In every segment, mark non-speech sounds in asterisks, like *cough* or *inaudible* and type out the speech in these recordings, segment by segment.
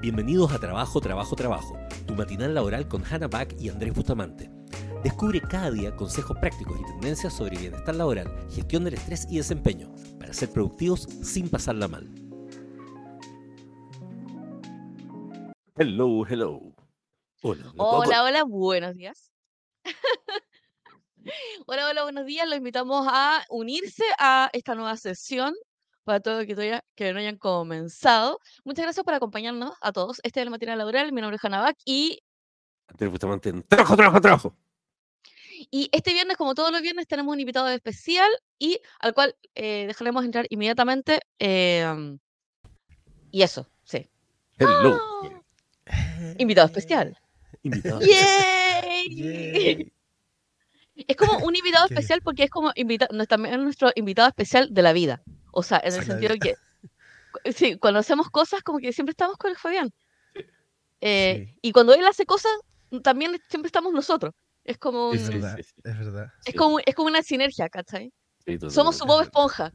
Bienvenidos a Trabajo, Trabajo, Trabajo, tu matinal laboral con Hannah Back y Andrés Bustamante. Descubre cada día consejos prácticos y tendencias sobre bienestar laboral, gestión del estrés y desempeño, para ser productivos sin pasarla mal. Hello, hello. Hola, *laughs* hola, hola, buenos días. hola, hola, buenos días. Los invitamos a unirse a esta nueva sesión para todos que, todavía, que no hayan comenzado. Muchas gracias por acompañarnos a todos. Este es el material laboral. Mi nombre es Hanabak y. Trabajo, trabajo, trabajo. Y este viernes, como todos los viernes, tenemos un invitado especial y al cual eh, dejaremos entrar inmediatamente. Em, y eso, sí. Hello. ¡Ah! Invitado especial. *laughs* Invitado. ¡Yay! Es como un invitado *laughs* especial porque es como invita también nuestro invitado especial de la vida. O sea, en el sentido de que sí, cuando hacemos cosas, como que siempre estamos con el Fabián. Eh, y cuando él hace cosas, también siempre estamos nosotros. Es como. Es verdad, es verdad. Es como, es como una sinergia, ¿cachai? Somos su Bob Esponja.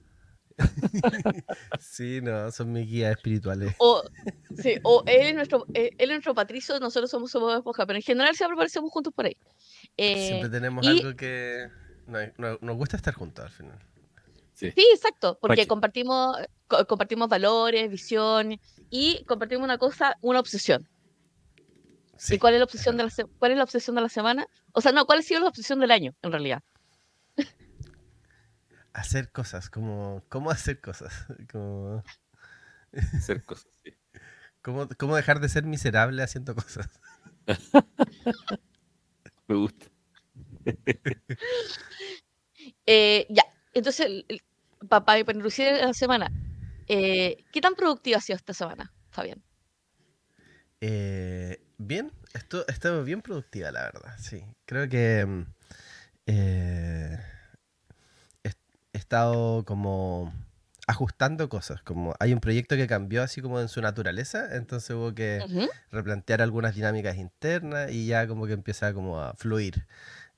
*laughs* sí, no, son mis guías espirituales. O, sí, o él, es nuestro, eh, él es nuestro patricio, nosotros somos su Bob Esponja, pero en general siempre aparecemos juntos por ahí. Eh, siempre tenemos algo que. nos gusta estar juntos al final. Sí, exacto, porque compartimos, compartimos valores, visión y compartimos una cosa, una obsesión. ¿Y cuál es la obsesión de la cuál es la obsesión de la semana? O sea, no, ¿cuál ha sido la obsesión del año en realidad? *laughs* Hacer cosas, como cómo hacer cosas, *laughs* como hacer *laughs* cosas, sí. ¿Cómo, cómo dejar de ser miserable haciendo cosas. Me gusta. eh, ya, entonces para introducir la semana, eh, ¿qué tan productiva ha sido esta semana, Fabián? Eh, bien, esto, he estado bien productiva, la verdad, sí. Creo que mm, eh, he, estado como ajustando cosas, como hay un proyecto que cambió así como en su naturaleza, entonces hubo que replantear algunas dinámicas internas y ya como que empieza como a fluir.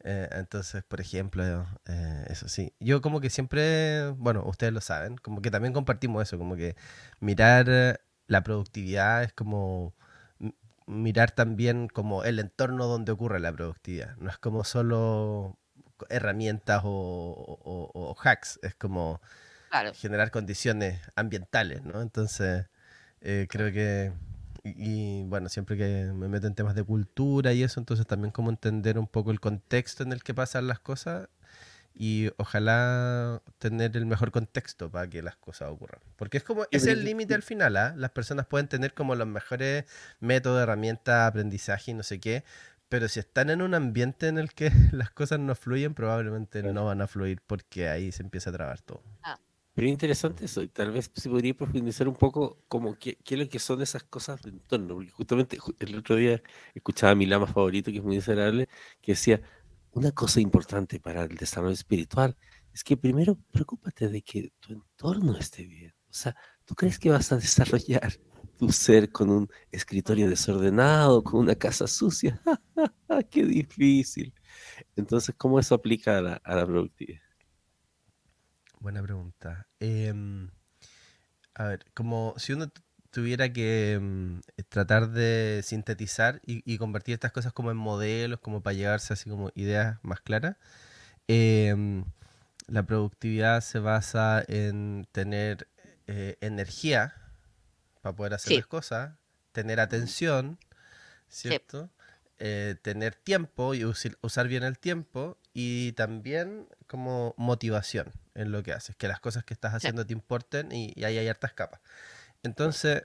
Eh, entonces, por ejemplo, eh, eso sí. Yo como que siempre, bueno, ustedes lo saben, como que también compartimos eso, como que mirar la productividad es como mirar también como el entorno donde ocurre la productividad. No es como solo herramientas o, hacks, es como generar condiciones ambientales, ¿no? Entonces, eh, creo que y, bueno, siempre que me meto en temas de cultura y eso, entonces también como entender un poco el contexto en el que pasan las cosas y ojalá tener el mejor contexto para que las cosas ocurran. Porque es como, es el límite al final, ¿ah? Las personas pueden tener como los mejores métodos, herramientas, aprendizaje y no sé qué, pero si están en un ambiente en el que *laughs* las cosas no fluyen, probablemente no van a fluir porque ahí se empieza a trabar todo. Ah. Pero interesante eso, tal vez se podría profundizar un poco como qué, qué es lo que son esas cosas de entorno, porque justamente el otro día escuchaba a mi lama favorito, que es muy miserable, que decía, una cosa importante para el desarrollo espiritual es que primero preocúpate de que tu entorno esté bien. O sea, ¿tú crees que vas a desarrollar *laughs* tu ser con un escritorio desordenado, con una casa sucia? *laughs* ¡Qué difícil! Entonces, ¿cómo eso aplica a la, a la productividad? Buena pregunta. Em, a ver, como si uno tuviera que em, tratar de sintetizar y, convertir estas cosas como en modelos, como para llegarse así como ideas más claras, em, la productividad se basa en tener eh, energía para poder hacer las cosas, tener atención, ¿cierto? Eh, tener tiempo y usar bien el tiempo y también como motivación en lo que haces, que las cosas que estás haciendo te importen y, ahí hay hartas capas. Entonces,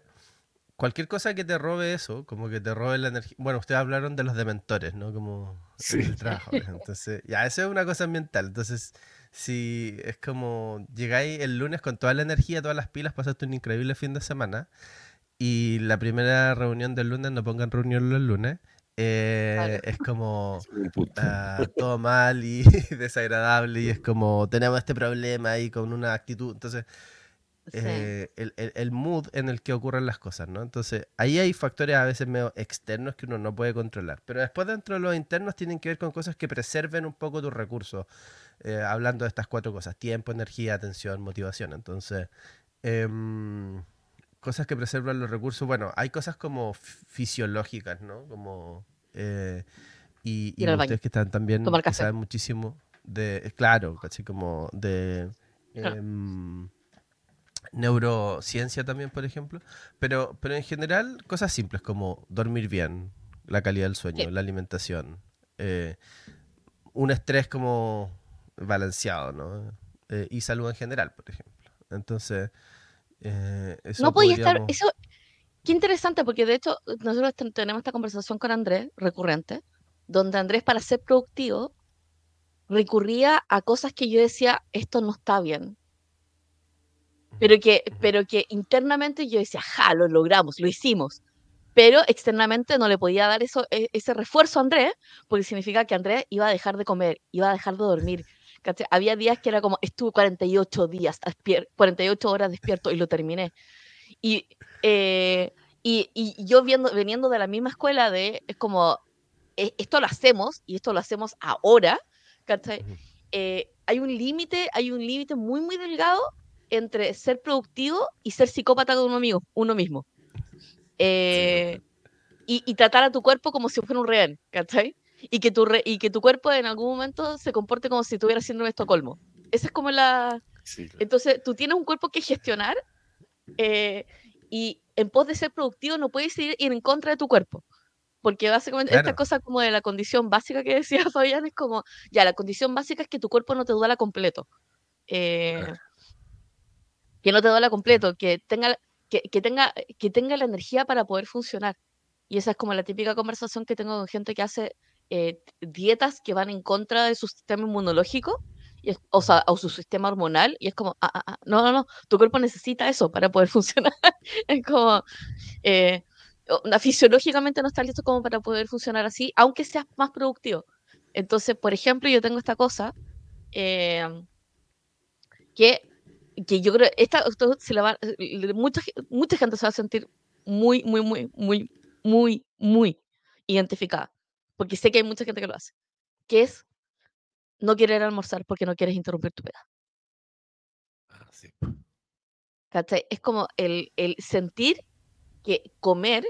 cualquier cosa que te robe eso, como que te robe la energía. Bueno, ustedes hablaron de los dementores, ¿no? Como el trabajo. Entonces, ya, eso es una cosa ambiental. Entonces, si es como llegáis el lunes con toda la energía, todas las pilas, pasaste un increíble fin de semana y la primera reunión del lunes no pongan reunión los lunes eh, es como *laughs* ah, *laughs* todo mal y *laughs* desagradable y es como tenemos este problema ahí con una actitud. Entonces, eh, el, el, mood en el que ocurren las cosas, ¿no? Entonces, ahí hay factores a veces medio externos que uno no puede controlar. Pero después dentro de los internos tienen que ver con cosas que preserven un poco tus recursos. Eh, hablando de estas cuatro cosas, tiempo, energía, atención, motivación. Entonces, em, cosas que preservan los recursos, bueno, hay cosas como fisiológicas, ¿no? Como... Eh, y, y ustedes que están también, que saben muchísimo de, claro, así como de... Em, neurociencia también, por ejemplo, pero, pero en general cosas simples como dormir bien, la calidad del sueño, la alimentación, eh, un estrés como balanceado, ¿no? Eh, y salud en general, por ejemplo. Entonces, eh, eso no podía estar, eso, qué interesante, porque de hecho nosotros tenemos esta conversación con Andrés recurrente, donde Andrés para ser productivo recurría a cosas que yo decía, esto no está bien, pero que, pero que internamente yo decía, ja, lo logramos, lo hicimos. Pero externamente no le podía dar eso, e, ese refuerzo a Andrés, porque significa que Andrés iba a dejar de comer, iba a dejar de dormir. Había días que era como, estuve 48 días, 48 horas despierto y lo terminé. Y, eh, y, y, yo viendo, veniendo de la misma escuela de, es como, e, esto lo hacemos y esto lo hacemos ahora, eh, hay un límite, hay un límite muy, muy delgado entre ser productivo y ser psicópata con uno, amigo, uno mismo. Eh, y, tratar a tu cuerpo como si fuera un rehén, ¿cachai? Y que, tu y que tu cuerpo en algún momento se comporte como si estuviera haciendo un Estocolmo. Esa es como la... Entonces, tú tienes un cuerpo que gestionar eh, y en pos de ser productivo no puedes ir, en contra de tu cuerpo. Porque básicamente esta cosa como de la condición básica que decía *laughs* Fabián es como, ya, la condición básica es que tu cuerpo no te duela completo. Eh, que no te duela completo, que tenga, que, tenga, que tenga la energía para poder funcionar. Y esa es como la típica conversación que tengo con gente que hace eh, dietas que van en contra de su sistema inmunológico, y o, sea, o su sistema hormonal, y es como, ah, ah, ah, no, no, no, tu cuerpo necesita eso para poder *laughs* funcionar. es como, eh, fisiológicamente no está listo como para poder funcionar así, aunque seas más productivo. Entonces, por ejemplo, yo tengo esta cosa eh, que que yo creo, esta, se la va, mucha, mucha gente se va a sentir muy, muy, muy, muy, muy, muy identificada, porque sé que hay mucha gente que lo hace, que es no querer almorzar porque no quieres interrumpir tu peda. Ah, es como el, el, sentir que comer,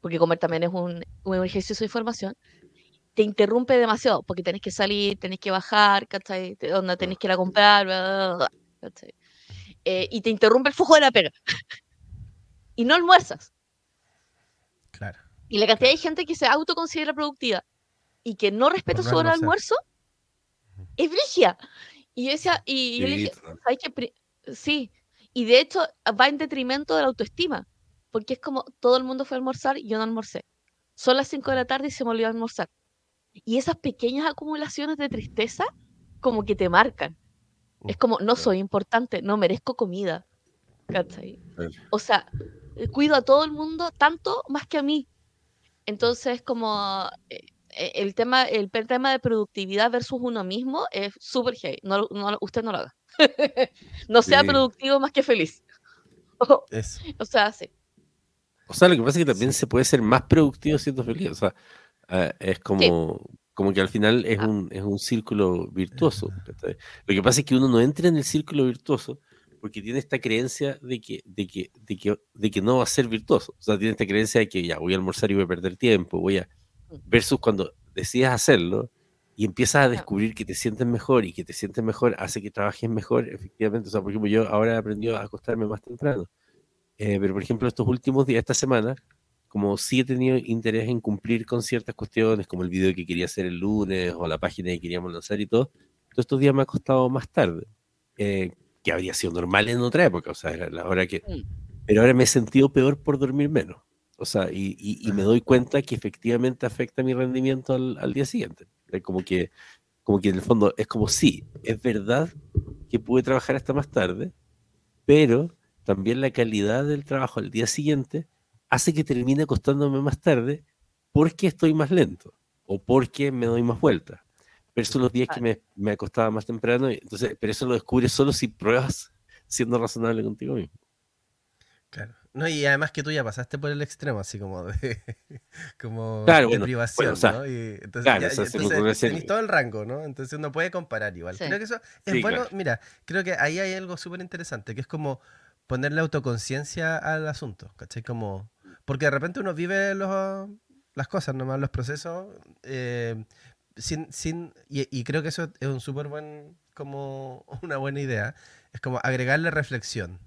porque comer también es un, un ejercicio de información, te interrumpe demasiado, porque tenés que salir, tenés que bajar, ¿cachai? Donde tenés que ir a comprar, eh, y te interrumpe el flujo de la pega. *laughs* y no almuerzas. Y la cantidad de gente que se autoconsidera productiva y que no respeta su hora de almuerzo es brigia. Y yo decía, y yo dije, ¿sabes qué? Sí. Y de hecho va en detrimento de la autoestima. Porque es como todo el mundo fue a almorzar y yo no almorcé. Son las 5 de la tarde y se me olvidó almorzar. Y esas pequeñas acumulaciones de tristeza como que te marcan. Es como, no soy importante, no merezco comida. O sea, cuido a todo el mundo tanto más que a mí. Entonces, como eh, eh, el tema, el tema de productividad versus uno mismo es súper gay. No, usted no lo haga. *laughs* no sea productivo más que feliz. *laughs* o sea, sí. O sea, lo que pasa es que también se puede ser más productivo siendo feliz. O sea, Ah, es como, como que al final es ah. un, es un círculo virtuoso. Lo que pasa es que uno no entra en el círculo virtuoso porque tiene esta creencia de que, de que, de que, de que no va a ser virtuoso. O sea, tiene esta creencia de que ya voy a almorzar y voy a perder tiempo, voy a... Mm. Versus cuando decidas hacerlo y empiezas a descubrir que te sientes mejor y que te sientes mejor hace que trabajes mejor, efectivamente. O sea, por ejemplo, yo ahora he aprendido a acostarme más temprano. Eh, pero, por ejemplo, estos últimos días, esta semana, como sí he tenido interés en cumplir con ciertas cuestiones, como el video que quería hacer el lunes o la página que queríamos lanzar y todo, todos estos días me ha costado más tarde, eh, que habría sido normal en otra época, o sea, la hora que... Pero ahora me he sentido peor por dormir menos, o sea, y, y, me doy cuenta que efectivamente afecta mi rendimiento al, al día siguiente. Como que, como que en el fondo es como sí, es verdad que pude trabajar hasta más tarde, pero también la calidad del trabajo al día siguiente hace que termine costándome más tarde porque estoy más lento o porque me doy más vueltas. Pero son los días que me, me acostaba más temprano, entonces, pero eso lo descubres solo si pruebas siendo razonable contigo mismo. Claro. No, y además que tú ya pasaste por el extremo, así como de, *laughs* como privación, ¿no? Y entonces, tenés todo el rango, ¿no? Entonces uno puede comparar igual. Creo que eso es bueno. Mira, creo que ahí hay algo súper interesante, que es como ponerle autoconciencia al asunto, ¿cachai? Como, porque de repente uno vive los, las cosas, nomás los procesos, eh, sin, sin, y, creo que eso es un súper buen, como *laughs* una buena idea, es como agregarle reflexión,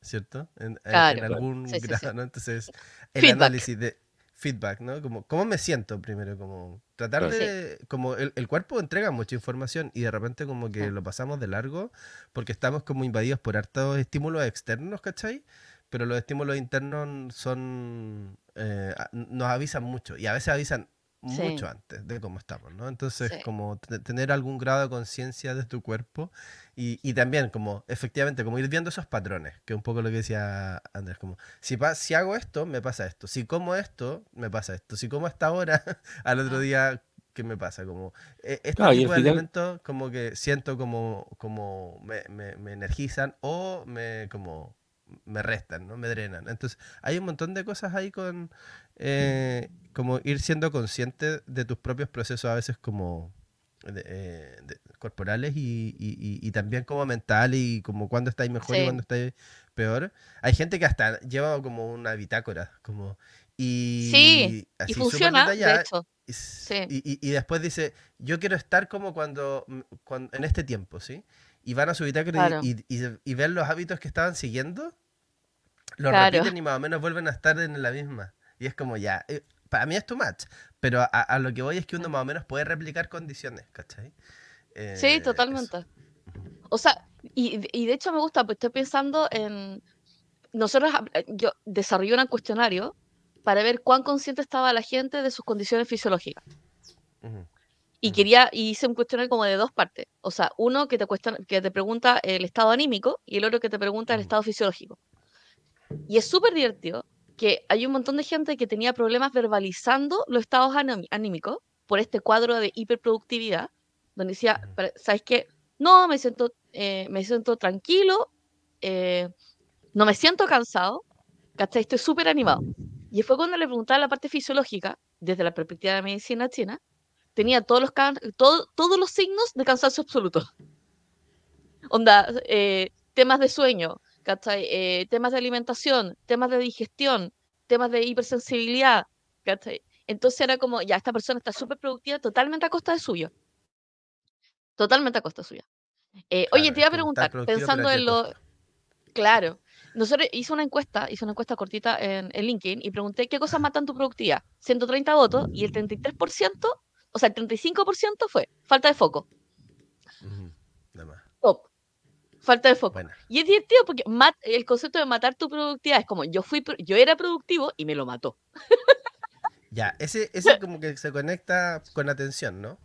¿cierto? En, algún grado, ¿no? Entonces, el análisis de feedback, ¿no? Como, ¿cómo me siento primero? Como tratar de, como el, el, cuerpo entrega mucha información y de repente como que lo pasamos de largo porque estamos como invadidos por hartos estímulos externos, ¿cachai? Pero los estímulos internos son, eh, nos avisan mucho y a veces avisan mucho antes de cómo estamos, ¿no? Entonces, como tener algún grado de conciencia de tu cuerpo y, y, también como, efectivamente, como ir viendo esos patrones, que es un poco lo que decía Andrés, como, si, si hago esto, me pasa esto, si como esto, me pasa esto, si como esta hora, *laughs* al otro día, ¿qué me pasa? Como, e, este tipo de elementos como que siento como, como me, me, me energizan o me, como, me restan, ¿no? Me drenan. Entonces, hay un montón de cosas ahí con eh, como ir siendo consciente de tus propios procesos a veces como eh, corporales y, también como mental y como cuando estáis mejor y cuando estáis peor. Hay gente que hasta lleva como una bitácora, como y sí, y funciona, de hecho. Y, y, después dice, yo quiero estar como cuando, cuando en este tiempo, ¿sí? y van a su bitácora y, y, ven los hábitos que estaban siguiendo, los repiten y más o menos vuelven a estar en la misma. Y es como ya, eh, para mí es too much, pero a, lo que voy es que uno más o menos puede replicar condiciones, ¿cachai? sí, eh, totalmente. O sea, y, y, de hecho me gusta, pues estoy pensando en... Nosotros, eh, yo desarrollé un cuestionario para ver cuán consciente estaba la gente de sus condiciones fisiológicas. Y quería, y hice un cuestionario como de dos partes. O sea, uno que te, cuestiona, que te pregunta el estado anímico y el otro que te pregunta el estado fisiológico. Y es súper divertido que hay un montón de gente que tenía problemas verbalizando los estados anímicos por este cuadro de hiperproductividad, donde decía, ¿sabes qué? No, me siento, eh, me siento tranquilo, eh, no me siento cansado, ¿cachai? Estoy súper animado. Y fue cuando le preguntaba la parte fisiológica, desde la perspectiva de medicina china, tenía todos los, todos los signos de cansancio absoluto. *laughs* Onda, eh, temas de sueño, eh, temas de alimentación, temas de digestión, temas de hipersensibilidad, Entonces era como, ya, esta persona está súper productiva totalmente a costa de suyo. Totalmente a costa suya. Eh, oye, te iba a preguntar, pensando en lo... Claro. Nosotros hice una encuesta, hice una encuesta cortita en, en LinkedIn y pregunté qué cosas matan tu productividad. 130 votos y el 33% o sea, el 35% fue falta de foco. Top. Falta de foco. Y es divertido porque el concepto de matar tu productividad es como yo fui yo era productivo y me lo mató. ya, ese, ese como que se conecta con atención, ¿no?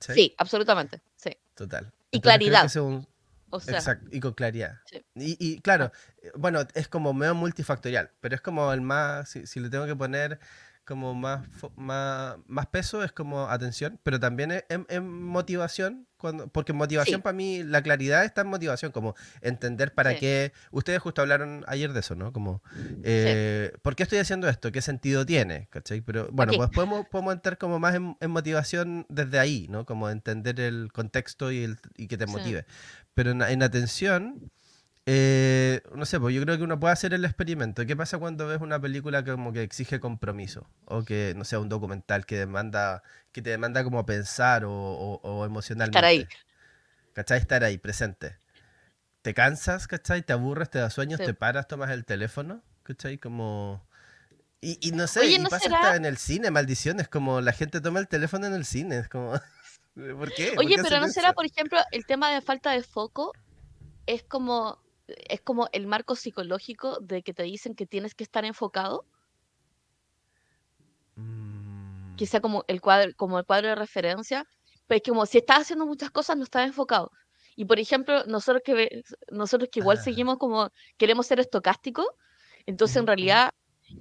Sí, absolutamente. Sí. Total. Y claridad. Exacto, y con claridad. Y, claro, eh, bueno, es como medio multifactorial, pero es como el más, si le tengo que poner como más, más, más peso, es como atención, pero también es, en, motivación, cuando, porque motivación para mí, la claridad está en motivación, como entender para qué, ustedes justo hablaron ayer de eso, ¿no? Como, eh, ¿por qué estoy haciendo esto? ¿Qué sentido tiene? ¿Cachai? Pero bueno, pues podemos, podemos entrar como más en, motivación desde ahí, ¿no? Como entender el contexto y, el, y que te motive. Pero en, en atención eh, no sé, pues yo creo que uno puede hacer el experimento. ¿Qué pasa cuando ves una película que como que exige compromiso? O que, no sé, un documental que demanda, que te demanda como pensar o, o, emocionalmente. Estar ahí. ¿Cachai? Estar ahí, presente. ¿Te cansas, cachai? ¿Te aburres, te da sueños, te paras, tomas el teléfono? ¿Cachai? Como... Y, y no sé, y pasa hasta en el cine, maldiciones, como la gente toma el teléfono en el cine, es como... *laughs* ¿Por qué? Oye, pero ¿no será, por ejemplo, el tema de falta de foco? Es como es como el marco psicológico de que te dicen que tienes que estar enfocado. Mm. Quizá como el cuadro, como el cuadro de referencia, pero es como si estás haciendo muchas cosas no estás enfocado. Y por ejemplo, nosotros que nosotros que igual ah. seguimos como queremos ser estocásticos, entonces en realidad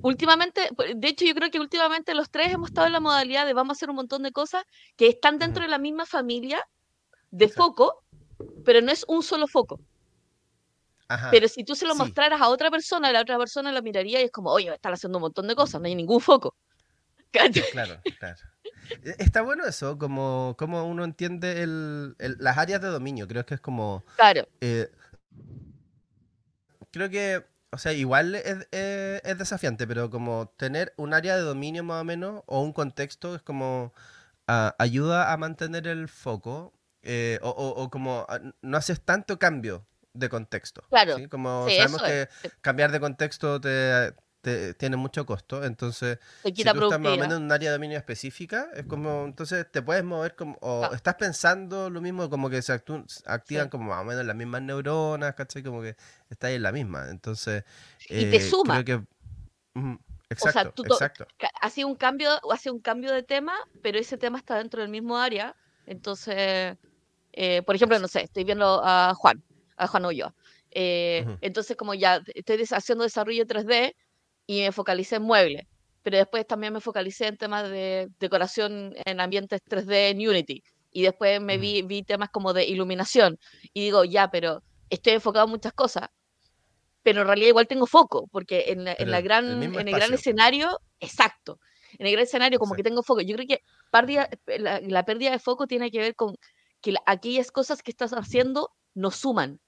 últimamente, de hecho yo creo que últimamente los tres hemos estado en la modalidad de vamos a hacer un montón de cosas que están dentro de la misma familia de foco, pero no es un solo foco. Pero si tú se lo mostraras a otra persona, la otra persona lo miraría y es como, oye, están haciendo un montón de cosas, no hay ningún foco. *laughs* Claro, claro. E, está bueno eso, como, como uno entiende el, las áreas de dominio, creo que es como... Claro. Eh, creo que, o sea, igual es, es, desafiante, pero como tener un área de dominio más o menos o un contexto es como ayuda a mantener el foco eh, o, como no haces tanto cambio de contexto. Claro. Como sabemos que cambiar de contexto te, tiene mucho costo, entonces si tú estás más o menos en un área de dominio específica, es como, entonces te puedes mover como, o estás pensando lo mismo, como que se activan como más o menos las mismas neuronas, ¿cachai? Como que estás en la misma, entonces... y te eh, suma. Creo que, exacto, exacto. Hace un cambio, hace un cambio de tema, pero ese tema está dentro del mismo área, entonces, eh, por ejemplo, no sé, estoy viendo a Juan, a Juan Ulloa. Eh, entonces, como ya estoy haciendo desarrollo 3D, y me focalicé en muebles, pero después también me focalicé en temas de decoración en ambientes 3D en Unity y después me vi, vi temas como de iluminación y digo, ya, pero estoy enfocado en muchas cosas, pero en realidad igual tengo foco, porque en, en la gran, en el gran escenario, exacto, en el gran escenario como que tengo foco. Yo creo que la, la, pérdida de foco tiene que ver con que aquellas cosas que estás haciendo no suman.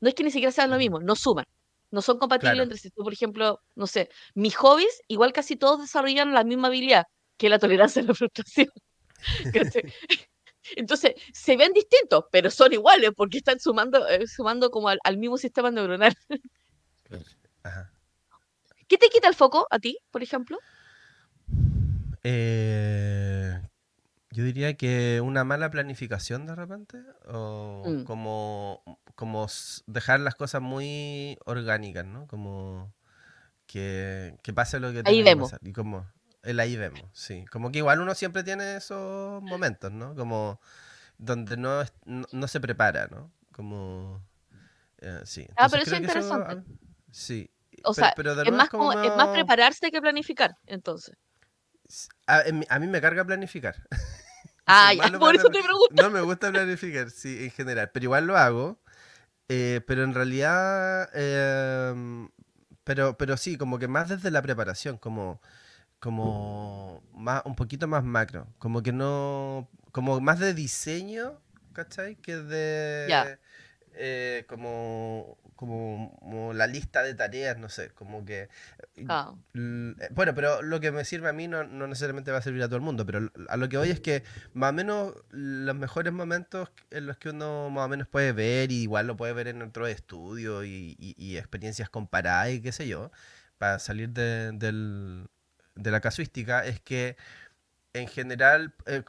No es que ni siquiera sean lo mismo, no suman no son compatibles entre sí. Por ejemplo, no sé, mis hobbies, igual casi todos desarrollan la misma habilidad, que la tolerancia a la *laughs* frustración. *laughs* Entonces, se ven distintos, pero son iguales porque están sumando, eh, sumando como al, mismo sistema neuronal. ¿Qué te quita el foco a ti, por ejemplo? Eh, yo diría que una mala planificación de repente, o mm. como, como dejar las cosas muy orgánicas, ¿no? Como que, pase lo que ahí vemos. Y como el ahí vemos, sí. Como que igual uno siempre tiene esos momentos, ¿no? Como donde no, no, se prepara, ¿no? Como... Eh, sí. ah, pero eso es interesante. sí. O sea, es, más como, es más prepararse que planificar, entonces. A, a, mí me carga planificar. *laughs* Ah, *laughs* por eso te pregunto. No me gusta planificar, sí, en general, pero igual lo hago. Eh, pero en realidad, em, pero, pero sí, como que más desde la preparación, como, como más, un poquito más macro, como que no, como más de diseño, ¿cachai? Que de, eh, como, como, la lista de tareas, no sé, como que... Ah. Eh, bueno, pero lo que me sirve a mí no, necesariamente va a servir a todo el mundo, pero a lo que voy es que más o menos los mejores momentos en los que uno más o menos puede ver, y igual lo puede ver en otros estudios y, experiencias comparadas y qué sé yo, para salir de, de la casuística, es que en general, eh,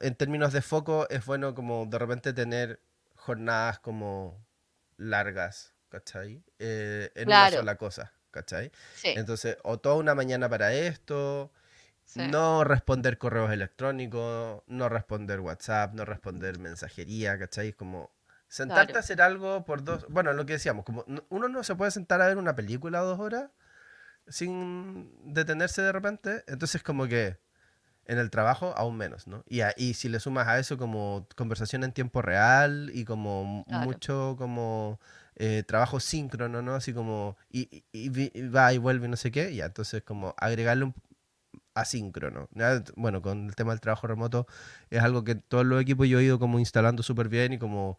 en términos de foco, es bueno como de repente tener jornadas como largas, ¿cachai? Eh, en una sola cosa, ¿cachai? Entonces, o toda una mañana para esto, no responder correos electrónicos, no responder WhatsApp, no responder mensajería, ¿cachai? Como sentarte a hacer algo por dos, bueno, lo que decíamos, como uno no se puede sentar a ver una película dos horas sin detenerse de repente, entonces como que en el trabajo aún menos, ¿no? Y, y si le sumas a eso como conversación en tiempo real y como mucho como eh, trabajo síncrono, ¿no? Así como y, va y vuelve y no sé qué, ya, entonces como agregarle un asíncrono. Bueno, con el tema del trabajo remoto es algo que todos los equipos yo he ido como instalando súper bien y como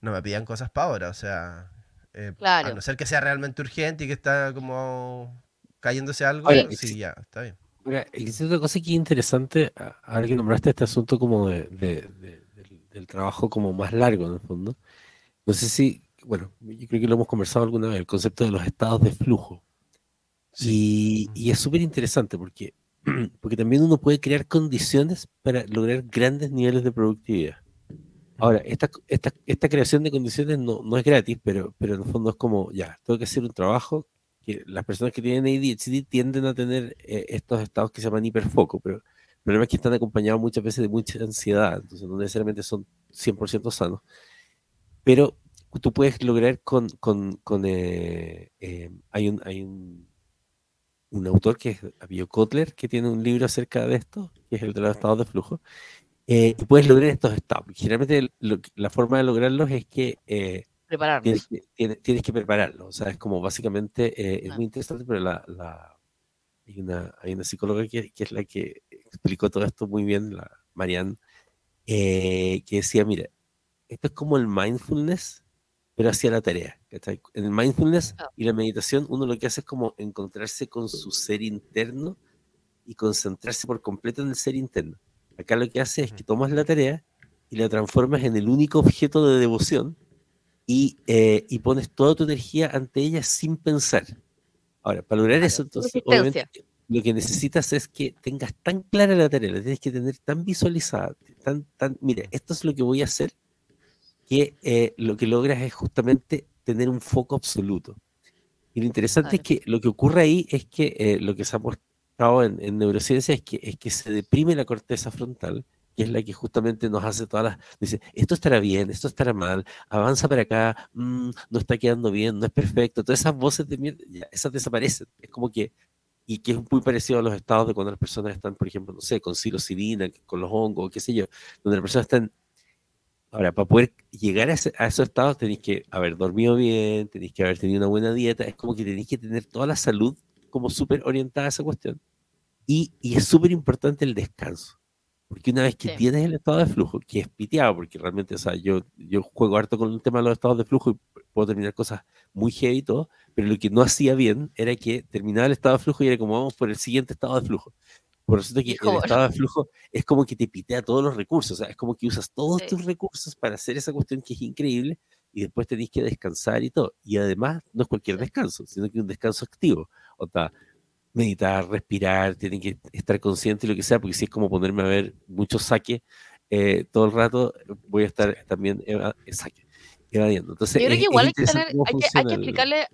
no me pidan cosas para ahora, o sea, eh, a no ser que sea realmente urgente y que está como cayéndose algo, sí, ya, está bien. Mira, existe otra cosa que es interesante, ahora que nombraste este asunto como de, del, trabajo como más largo en el fondo. No sé si, bueno, yo creo que lo hemos conversado alguna vez, el concepto de los estados de flujo. Y, y, es súper interesante porque, *clears throat* porque también uno puede crear condiciones para lograr grandes niveles de productividad. Ahora, esta, esta, esta creación de condiciones no, no es gratis, pero, pero en el fondo es como, ya, tengo que hacer un trabajo las personas que tienen ADHD tienden a tener eh, estos estados que se llaman hiperfoco, pero el problema es que están acompañados muchas veces de mucha ansiedad, entonces no necesariamente son 100% sanos. Pero tú puedes lograr con... con, con eh, eh, hay un, hay un, un, autor que es Abio Kotler, que tiene un libro acerca de esto, que es el de los estados de flujo, y puedes lograr estos estados. Generalmente la forma de lograrlos es que Tienes, tienes, que prepararlo. O sea, es como básicamente, eh, es muy interesante, pero la, la, hay, una, hay una psicóloga que, que, es la que explicó todo esto muy bien, la Marianne, eh, que decía, mira, esto es como el mindfulness, pero hacia la tarea. En el mindfulness y la meditación uno lo que hace es como encontrarse con su ser interno y concentrarse por completo en el ser interno. Acá lo que hace es que tomas la tarea y la transformas en el único objeto de devoción y, eh, y pones toda tu energía ante ella sin pensar. Ahora, para lograr eso, entonces, obviamente, lo que necesitas es que tengas tan clara la tarea, la tienes que tener tan visualizada, tan, tan, mira, esto es lo que voy a hacer, que eh, lo que logras es justamente tener un foco absoluto. Y lo interesante es que lo que ocurre ahí es que eh, lo que se ha mostrado en, en, neurociencia es que, es que se deprime la corteza frontal, que es la que justamente nos hace todas las... Dice, esto estará bien, esto estará mal, avanza para acá, mmm, no está quedando bien, no es perfecto. Todas esas voces de mierda, ya, esas desaparecen. Es como que... Y que es muy parecido a los estados de cuando las personas están, por ejemplo, no sé, con psilocibina, con los hongos, qué sé yo, donde las personas están Ahora, para poder llegar a, ese, a, esos estados tenéis que haber dormido bien, tenéis que haber tenido una buena dieta, es como que tenéis que tener toda la salud como súper orientada a esa cuestión. Y, y es súper importante el descanso. Porque una vez que sí. tienes el estado de flujo, que es piteado, porque realmente, o sea, yo, yo juego harto con el tema de los estados de flujo y puedo terminar cosas muy heavy y todo, pero lo que no hacía bien era que terminaba el estado de flujo y era como vamos por el siguiente estado de flujo. Por eso que el *laughs* estado de flujo es como que te pitea todos los recursos, o sea, es como que usas todos sí. tus recursos para hacer esa cuestión que es increíble y después tenés que descansar y todo. Y además no es cualquier descanso, sino que un descanso activo. O sea, meditar, respirar, tienen que estar consciente y lo que sea, porque si es como ponerme a ver mucho saque eh, todo el rato, voy a estar también eva saque, evadiendo. Entonces, Yo creo que igual hay que, tener, hay, que, hay que explicarle,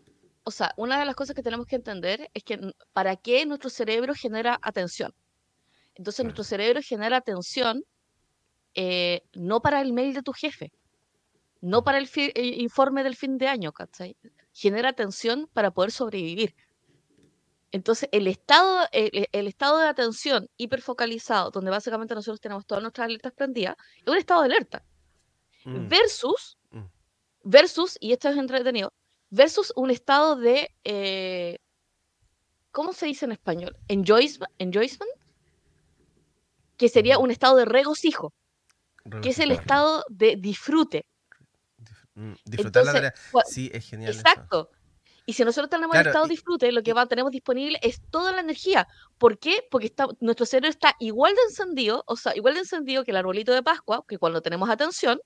o sea, una de las cosas que tenemos que entender es que para qué nuestro cerebro genera atención. Entonces nuestro cerebro genera atención eh, no para el mail de tu jefe, no para el, el, eh, informe del fin de año, ¿cachai? Genera atención para poder sobrevivir. Entonces, el estado, el, el, estado de atención hiperfocalizado, donde básicamente nosotros tenemos todas nuestras alertas prendidas, es un estado de alerta. Mm. Versus, mm. versus, y esto es entretenido, versus un estado de, eh, ¿cómo se dice en español? Enjoyment, enjoyment que sería un estado de regocijo, regocijo que es el estado de disfrute. Mm, disfrutar Entonces, la tarea. Sí, es genial. Exacto. Eso. Y si nosotros tenemos claro, el estado de disfrute, lo que va, tenemos disponible es toda la energía. ¿Por qué? Porque está, nuestro cerebro está igual de encendido, o sea, igual de encendido que el arbolito de Pascua, que cuando tenemos atención,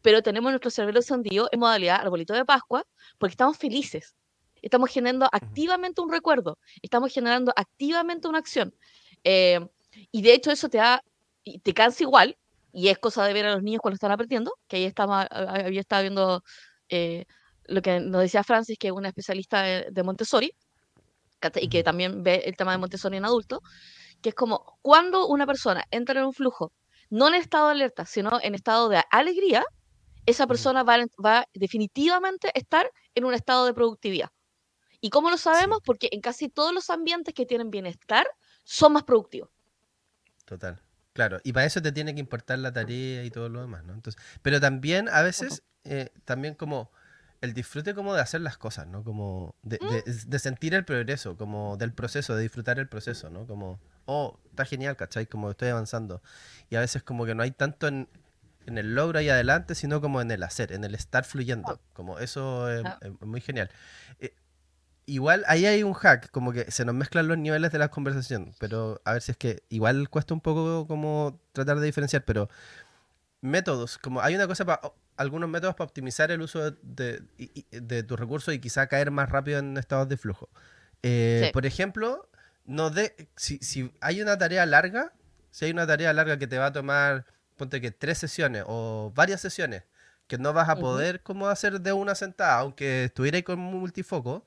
pero tenemos nuestro cerebro encendido en modalidad arbolito de Pascua, porque estamos felices. Estamos generando activamente un recuerdo, estamos generando activamente una acción. Eh, y de hecho eso te da, te cansa igual, y es cosa de ver a los niños cuando están aprendiendo, que ahí estaba, había estado viendo eh, lo que nos decía Francis, que es una especialista de, de Montessori, y que también ve el tema de Montessori en adultos, que es como cuando una persona entra en un flujo, no en estado de alerta, sino en estado de alegría, esa persona va, va definitivamente a estar en un estado de productividad. ¿Y cómo lo sabemos? Sí. Porque en casi todos los ambientes que tienen bienestar son más productivos. Total. Claro, y para eso te tiene que importar la tarea y todo lo demás, ¿no? Entonces, pero también a veces, eh, también como el disfrute como de hacer las cosas, ¿no? Como de, de, de, sentir el progreso, como del proceso, de disfrutar el proceso, ¿no? Como, oh, está genial, ¿cachai? Como estoy avanzando. Y a veces como que no hay tanto en, en el logro ahí adelante, sino como en el hacer, en el estar fluyendo. Como eso es, es muy genial. Eh, igual ahí hay un hack, como que se nos mezclan los niveles de la conversación, pero a ver si es que igual cuesta un poco como tratar de diferenciar, pero métodos, como hay una cosa para algunos métodos para optimizar el uso de, de, de tus recursos y quizá caer más rápido en estados de flujo. Eh, sí. Por ejemplo, no de, si, si, hay una tarea larga, si hay una tarea larga que te va a tomar, ponte que tres sesiones o varias sesiones, que no vas a poder uh -huh. como hacer de una sentada, aunque estuvierais con multifoco.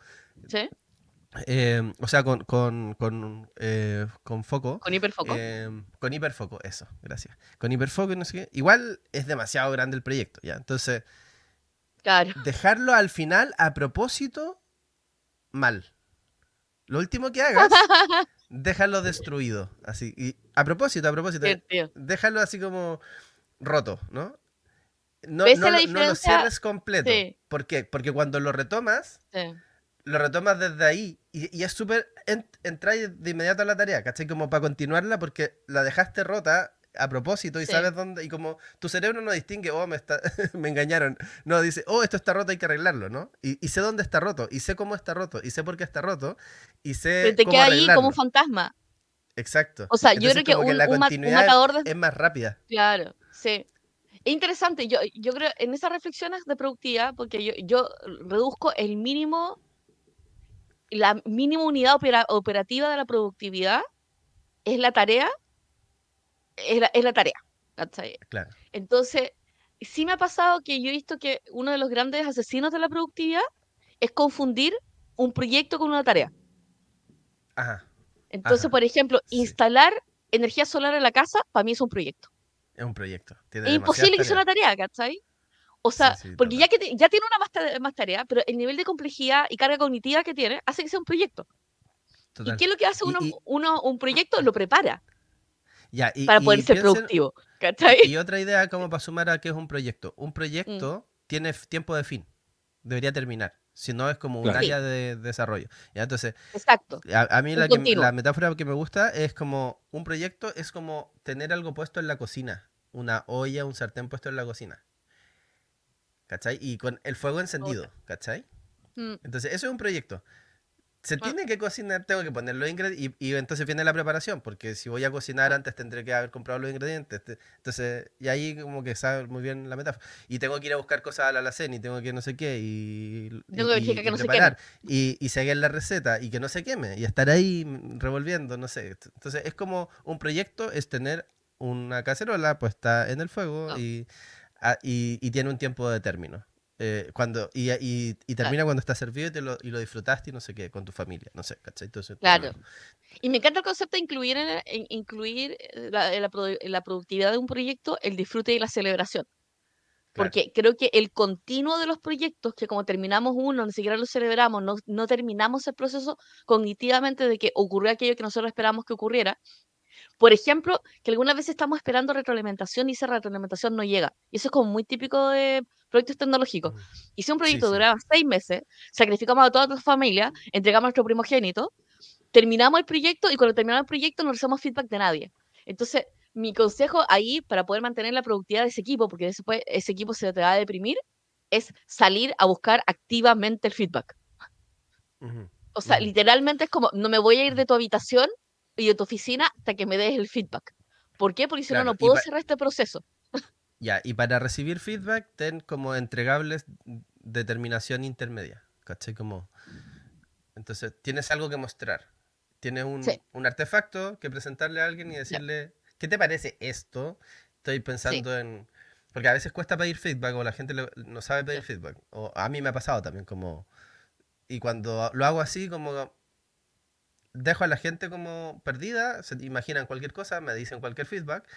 Sí. Eh, o sea, con, con, con, eh, con foco. Con hiperfoco. Eh, con hiperfoco, eso, gracias. Con hiperfoco, no sé qué. Igual es demasiado grande el proyecto, ¿ya? Entonces, claro. dejarlo al final a propósito, mal. Lo último que hagas, *laughs* déjalo destruido. Así. Y a propósito, a propósito, Bien, déjalo así como roto, ¿no? No, no, no, lo cierres completo. Sí. ¿Por qué? Porque cuando lo retomas. Sí lo retomas desde ahí y, y es súper ent entrar de inmediato a la tarea, ¿cachai? Como para continuarla porque la dejaste rota a propósito y sabes dónde, y como tu cerebro no distingue, oh, me, está, *laughs* me engañaron, no, dice, oh, esto está roto, hay que arreglarlo, ¿no? Y, sé dónde está roto, y sé cómo está roto, y sé por qué está roto, y sé... Pero te queda ahí como un fantasma. Exacto. O sea, yo creo que, un, matador es más rápida. Claro, sí. Es interesante, yo, yo creo, en esas reflexiones de productividad, porque yo, yo reduzco el mínimo, la mínima unidad operativa de la productividad es la tarea, es la, tarea. Claro. Entonces, sí me ha pasado que yo he visto que uno de los grandes asesinos de la productividad es confundir un proyecto con una tarea. Ajá. Entonces, por ejemplo, instalar energía solar en la casa, para mí es un proyecto. Es un proyecto. es imposible que sea una tarea, ¿cachai? O sea, porque ya que ya tiene una más, tarea, pero el nivel de complejidad y carga cognitiva que tiene hace que sea un proyecto. ¿Y qué es lo que hace uno, uno un proyecto? Lo prepara. Ya, para poder ser productivo. ¿cachai? Y otra idea como para sumar a qué es un proyecto. Un proyecto mm. tiene tiempo de fin. Debería terminar si no es como un área de, desarrollo. ¿ya? Entonces, Exacto. A, mí la, que, la, metáfora que me gusta es como un proyecto es como tener algo puesto en la cocina, una olla, un sartén puesto en la cocina. ¿Cachai? Y con el fuego encendido, ¿cachai? Mm. Entonces, eso es un proyecto se ah. tiene que cocinar, tengo que poner los ingredientes y, entonces viene la preparación, porque si voy a cocinar antes tendré que haber comprado los ingredientes. Entonces, y ahí como que sabe muy bien la metáfora. Y tengo que ir a buscar cosas a la alacena y tengo que no sé qué y, tengo y, que no preparar y, y, seguir la receta y que no se queme y estar ahí revolviendo, no sé. Entonces, es como un proyecto es tener una cacerola puesta en el fuego ah. y, ah, y, y tiene un tiempo de término. Eh, cuando, y, y, termina cuando está servido y, te lo, y lo disfrutaste y no sé qué, con tu familia, no sé, ¿cachai? claro. Y me encanta el concepto de incluir, en, incluir eh, la, la, productividad de un proyecto el disfrute y la celebración. Porque creo que el continuo de los proyectos, que como terminamos uno, ni siquiera lo celebramos, no, no terminamos el proceso cognitivamente de que ocurrió aquello que nosotros esperamos que ocurriera, por ejemplo, que algunas veces estamos esperando retroalimentación y esa retroalimentación no llega. Y eso es como muy típico de proyectos tecnológicos. Y si un proyecto duraba seis meses, sacrificamos a toda nuestra familia, entregamos a nuestro primogénito, terminamos el proyecto y cuando terminamos el proyecto no recibimos feedback de nadie. Entonces, mi consejo ahí para poder mantener la productividad de ese equipo, porque después ese equipo se te va a deprimir, es salir a buscar activamente el feedback. O sea, literalmente es como, no me voy a ir de tu habitación y de tu oficina hasta que me des el feedback. ¿Por qué? Porque si no, no puedo cerrar este proceso. Ya, y para recibir feedback, ten como entregables determinación intermedia. ¿Cachai? Como. Entonces, tienes algo que mostrar. Tienes un, un artefacto que presentarle a alguien y decirle, ¿qué te parece esto? Estoy pensando en. Porque a veces cuesta pedir feedback o la gente no sabe pedir feedback. O a mí me ha pasado también, como. Y cuando lo hago así, como dejo a la gente como perdida, se imaginan cualquier cosa, me dicen cualquier feedback,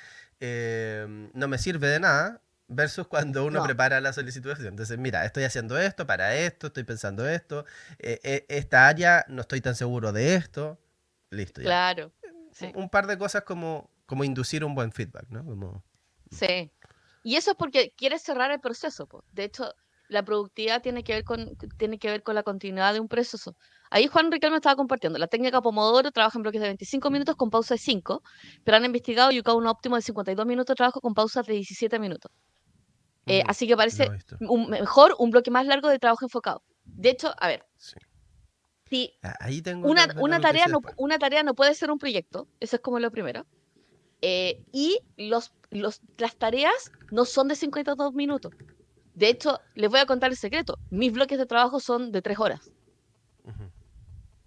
eh, no me sirve de nada, versus cuando uno prepara la solicitud. Entonces, mira, estoy haciendo esto para esto, estoy pensando esto, eh, eh, esta área no estoy tan seguro de esto, listo. Ya. Claro. Un, par de cosas como, como inducir un buen feedback, ¿no? Como... Sí. Y eso es porque quieres cerrar el proceso. De hecho, la productividad tiene que ver con, tiene que ver con la continuidad de un proceso. Ahí Juan Riquelme estaba compartiendo. La técnica Pomodoro trabaja en bloques de 25 minutos con pausa de 5, pero han investigado y buscado un óptimo de 52 minutos de trabajo con pausas de 17 minutos. Eh, así que parece un, mejor un bloque más largo de trabajo enfocado. De hecho, a ver. Si una, una, tarea no, una tarea no puede ser un proyecto, eso es como lo primero. Eh, y los, los, las tareas no son de 52 minutos. De hecho, les voy a contar el secreto. Mis bloques de trabajo son de tres horas.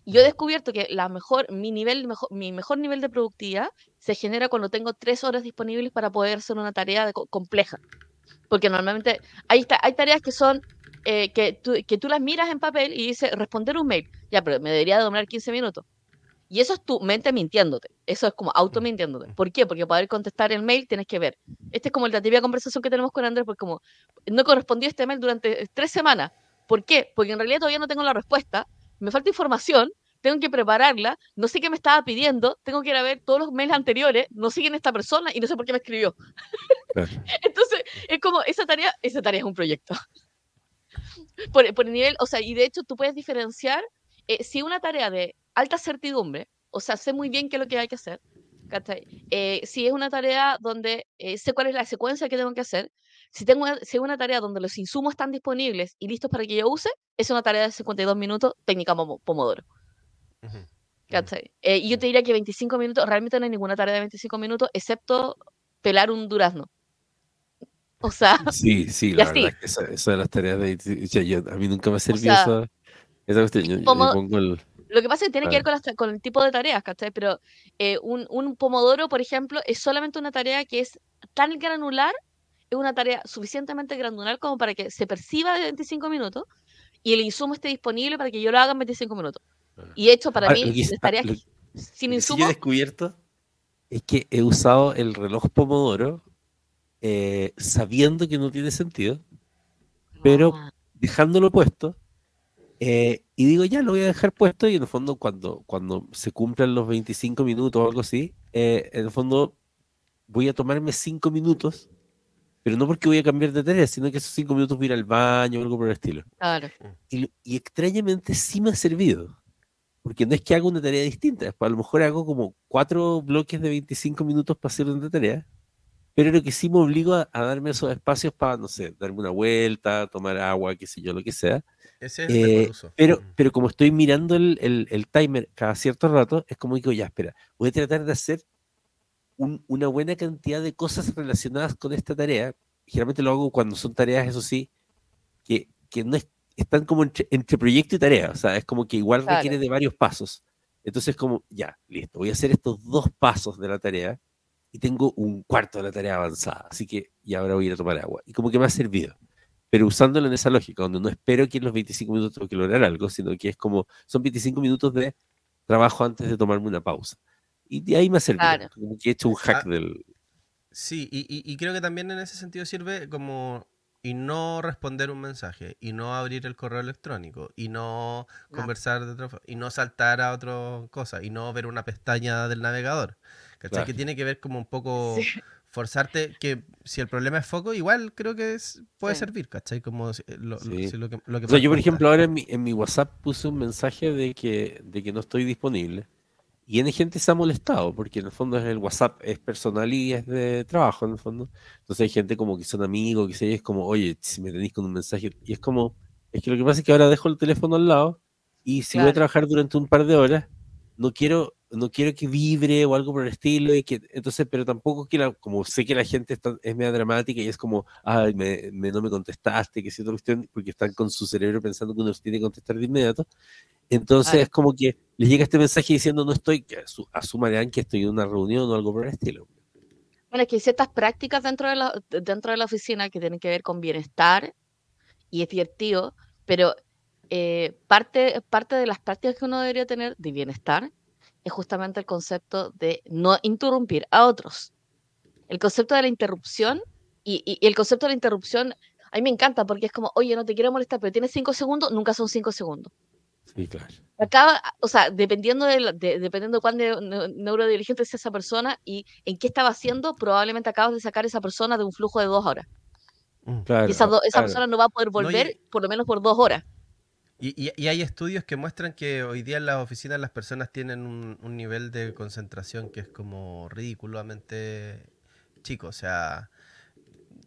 Yo he descubierto que la mejor, mi, nivel, mejor, mi mejor nivel de productividad se genera cuando tengo tres horas disponibles para poder hacer una tarea compleja. Porque normalmente hay, hay tareas que son eh, que, tú, que tú las miras en papel y dices responder un mail. Ya, pero me debería demorar 15 minutos. Y eso es tu mente mintiéndote. Eso es como auto mintiéndote. ¿Por qué? Porque para poder contestar el mail tienes que ver. Este es como la típica conversación que tenemos con Andrés, porque como no correspondió este mail durante tres semanas. ¿Por qué? Porque en realidad todavía no tengo la respuesta, me falta información, tengo que prepararla, no sé qué me estaba pidiendo, tengo que ir a ver todos los mails anteriores, no sé quién es esta persona y no sé por qué me escribió. *laughs* Entonces, es como, esa tarea, esa tarea es un proyecto. *laughs* por, por el nivel, o sea, y de hecho tú puedes diferenciar eh, si una tarea de alta certidumbre, o sea, sé muy bien qué es lo que hay que hacer. Eh, si es una tarea donde eh, sé cuál es la secuencia que tengo que hacer, si tengo si una tarea donde los insumos están disponibles y listos para que yo use, es una tarea de 52 minutos, técnica Pomodoro. ¿Cachai? Eh, y yo te diría que 25 minutos, realmente no hay ninguna tarea de 25 minutos, excepto pelar un durazno. O sea, *laughs* sí, sí, *laughs* la verdad es que eso, de las tareas de. a mí nunca me ha servido esa, cuestión. Lo que pasa es que tiene que ver con, el tipo de tareas, ¿cachai? Pero eh, un, un, pomodoro, por ejemplo, es solamente una tarea que es tan granular, es una tarea suficientemente granular como para que se perciba de 25 minutos y el insumo esté disponible para que yo lo haga en 25 minutos. Ah. Y hecho, para mí, las tareas sin insumo. Lo que he descubierto es que he usado el reloj pomodoro eh, sabiendo que no tiene sentido, pero ah. dejándolo puesto eh, y digo, ya lo voy a dejar puesto y en el fondo cuando, cuando se cumplan los 25 minutos o algo así, eh, en el fondo voy a tomarme 5 minutos, pero no porque voy a cambiar de tarea, sino que esos 5 minutos voy a ir al baño o algo por el estilo. Claro. Y, y, extrañamente sí me ha servido, porque no es que haga una tarea distinta, a lo mejor hago como 4 bloques de 25 minutos para hacer una tarea, pero lo que sí me obligo a, a darme esos espacios para, no sé, darme una vuelta, tomar agua, qué sé yo, lo que sea eh, pero, pero como estoy mirando el, el, timer cada cierto rato, es como digo, ya, espera, voy a tratar de hacer una buena cantidad de cosas relacionadas con esta tarea. Generalmente lo hago cuando son tareas, eso sí, que, que no están como entre, proyecto y tarea, o sea, es como que igual requiere de varios pasos. Entonces, como, ya, listo, voy a hacer estos dos pasos de la tarea y tengo un cuarto de la tarea avanzada, así que y ahora voy a ir a tomar agua. Y como que me ha servido pero usándolo en esa lógica, donde no espero que en los 25 minutos tengo que lograr algo, sino que es como, son 25 minutos de trabajo antes de tomarme una pausa. Y de ahí me ha servido, como que he hecho un hack ah, del... Sí, y, y, creo que también en ese sentido sirve como y no responder un mensaje, y no abrir el correo electrónico, y no conversar de otra y no saltar a otra cosa, y no ver una pestaña del navegador. ¿Cachai? Que tiene que ver como un poco forzarte que si el problema es foco, igual creo que es, puede servir, ¿cachai? Como lo, que, yo, por ejemplo, ahora en mi, en mi, WhatsApp puse un mensaje de que, de que no estoy disponible. Y en gente se ha molestado, porque en el fondo el WhatsApp es personal y es de trabajo, en el fondo. Entonces hay gente como que son amigos, que se es como, oye, si me tenéis con un mensaje. Y es como, es que lo que pasa es que ahora dejo el teléfono al lado y si voy a trabajar durante un par de horas, no quiero no quiero que vibre o algo por el estilo, y que, entonces, pero tampoco quiero, como sé que la gente está, es media dramática y es como, ay, me, no me contestaste, que otra cuestión, porque están con su cerebro pensando que uno se tiene que contestar de inmediato. Entonces es como que les llega este mensaje diciendo no estoy, que asumarán que estoy en una reunión o algo por el estilo. Bueno, es que hay ciertas prácticas dentro de la, dentro de la oficina que tienen que ver con bienestar y es divertido, pero eh, parte, parte de las prácticas que uno debería tener de bienestar es justamente el concepto de no interrumpir a otros. El concepto de la interrupción y, el concepto de la interrupción a mí me encanta porque es como, oye, no te quiero molestar, pero tienes cinco segundos, nunca son cinco segundos. Sí, claro. Acaba, o sea, dependiendo de, dependiendo de cuán neurodiligente sea esa persona y en qué estaba haciendo, probablemente acabas de sacar a esa persona de un flujo de dos horas. Mm. y esa, persona no va a poder volver por lo menos por dos horas. Y, hay estudios que muestran que hoy día en las oficinas las personas tienen un, nivel de concentración que es como ridículamente chico. O sea,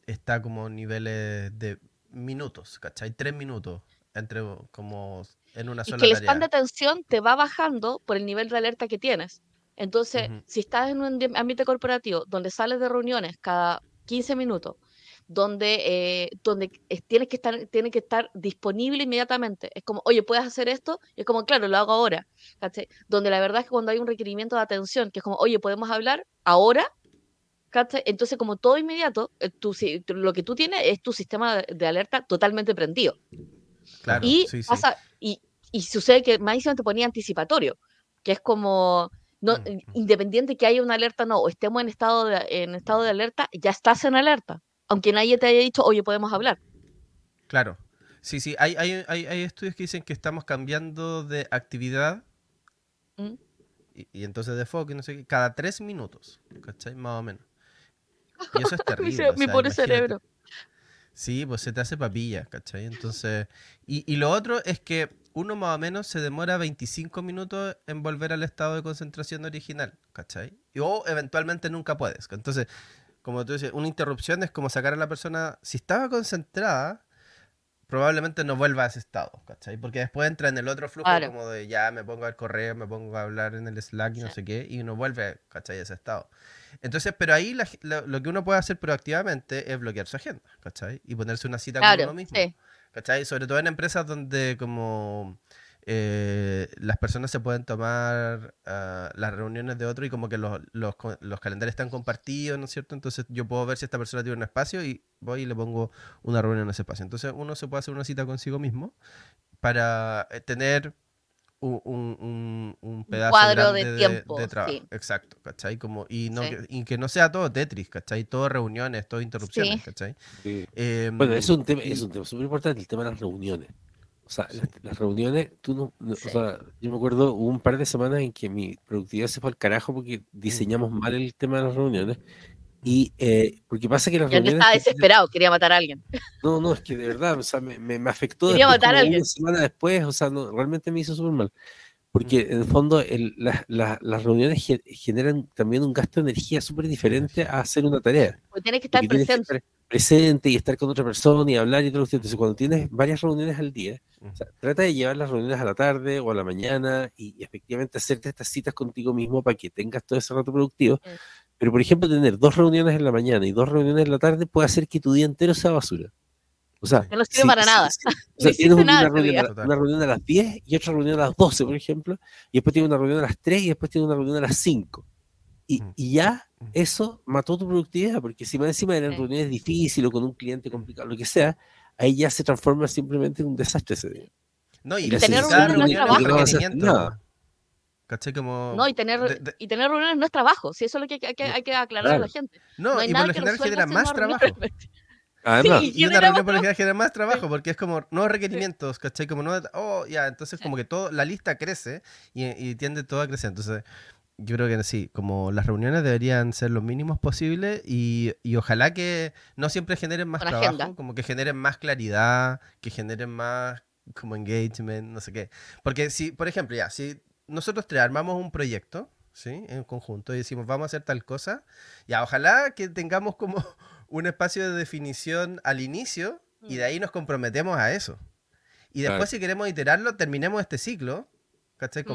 está como niveles de minutos, ¿cachai? Tres minutos entre como en una sola y que el span de atención te va bajando por el nivel de alerta que tienes. Entonces, si estás en un ambiente corporativo donde sales de reuniones cada 15 minutos, donde, eh, donde tienes que estar, tiene que estar disponible inmediatamente. Es como, oye, ¿puedes hacer esto? Y es como, claro, lo hago ahora. Donde la verdad es que cuando hay un requerimiento de atención, que es como, oye, ¿podemos hablar ahora? Entonces, como todo inmediato, eh, lo que tú tienes es tu sistema de alerta totalmente prendido. Claro, y, pasa, y, y, sucede que Madison te ponía anticipatorio, que es como, no, mm, independiente que haya una alerta o no, o estemos en estado, de, en estado de alerta, ya estás en alerta aunque nadie te haya dicho, oye, podemos hablar. Claro. Sí, sí, hay, hay, hay, estudios que dicen que estamos cambiando de actividad ¿Mm? y, entonces de foco y no sé qué, cada tres minutos, ¿cachai? Más o menos. Y eso es *laughs* terrible. Mi pobre cerebro. Sí, pues se te hace papilla, ¿cachai? Entonces, y, y lo otro es que uno más o menos se demora 25 minutos en volver al estado de concentración original, ¿cachai? Y, o eventualmente nunca puedes. Entonces, como tú dices, una interrupción es como sacar a la persona, si estaba concentrada, probablemente no vuelva a ese estado, ¿cachai? Porque después entra en el otro flujo como de ya me pongo al correo, me pongo a hablar en el Slack y no sé qué, y uno vuelve, ¿cachai? A ese estado. Entonces, pero ahí lo que uno puede hacer proactivamente es bloquear su agenda, ¿cachai? Y ponerse una cita con uno mismo. Sí. ¿Cachai? Sobre todo en empresas donde como eh, las personas se pueden tomar ah, las reuniones de otro y como que los, los, los, calendarios están compartidos, ¿no es cierto? Entonces yo puedo ver si esta persona tiene un espacio y voy y le pongo una reunión en ese espacio. Entonces uno se puede hacer una cita consigo mismo para eh, tener un, un, un, pedazo cuadro de, tiempo, de, trabajo. Exacto, ¿cachai? Como, y, no, y que no sea todo Tetris, ¿cachai? Todo reuniones, todo interrupciones, ¿cachai? Em, bueno, es un tema, es un tema súper importante, el tema de las reuniones. O sea, las, reuniones, tú no, o sea, yo me acuerdo hubo un par de semanas en que mi productividad se fue al carajo porque diseñamos mal el tema de las reuniones y eh, porque pasa que las reuniones. estaba desesperado, quería matar a alguien. No, no, es que de verdad, o sea, me, me, afectó. Quería matar a alguien. Una semana después, o sea, no, realmente me hizo súper mal. Porque en el fondo el, la, la, las reuniones generan también un gasto de energía súper diferente a hacer una tarea. Tienes que estar presente. Presente y estar con otra persona y hablar y todo. Entonces, cuando tienes varias reuniones al día, o sea, trata de llevar las reuniones a la tarde o a la mañana y, efectivamente hacerte estas citas contigo mismo para que tengas todo ese rato productivo. Pero, por ejemplo, tener dos reuniones en la mañana y dos reuniones en la tarde puede hacer que tu día entero sea basura. O sea, no sirve para nada. *laughs* o sea, tienes una, reunión, una, reunión, a las 10 y otra reunión a las 12, por ejemplo, y después tienes una reunión a las 3 y después tienes una reunión a las 5. Y, mm. y ya. Eso mató tu productividad, porque si más encima eran reuniones difíciles o con un cliente complicado, lo que sea, ahí ya se transforma simplemente en un desastre ese día. No, y, y tener reuniones no es trabajo. ¿Cachai? Como no, y tener, y tener reuniones no es trabajo, si eso es lo que hay que, hay que aclarar a la gente. No, no y *laughs* por lo general genera más trabajo. Además, y una reunión por lo general genera más trabajo porque es como nuevos requerimientos, ¿cachai? Como no, oh, ya, entonces como que todo, la lista crece y, y, tiende todo a crecer. Entonces, yo creo que sí, como las reuniones deberían ser lo mínimos posible y, y ojalá que no siempre generen más trabajo, como que generen más claridad, que generen más como engagement, no sé qué. Porque si, por ejemplo, ya, si nosotros tres armamos un proyecto, ¿sí? En conjunto y decimos, vamos a hacer tal cosa. Ya, ojalá que tengamos como *laughs* un espacio de definición al inicio y de mm. ahí nos comprometemos a eso. Y después, si queremos iterarlo, terminemos este ciclo, ¿cachai? Mm.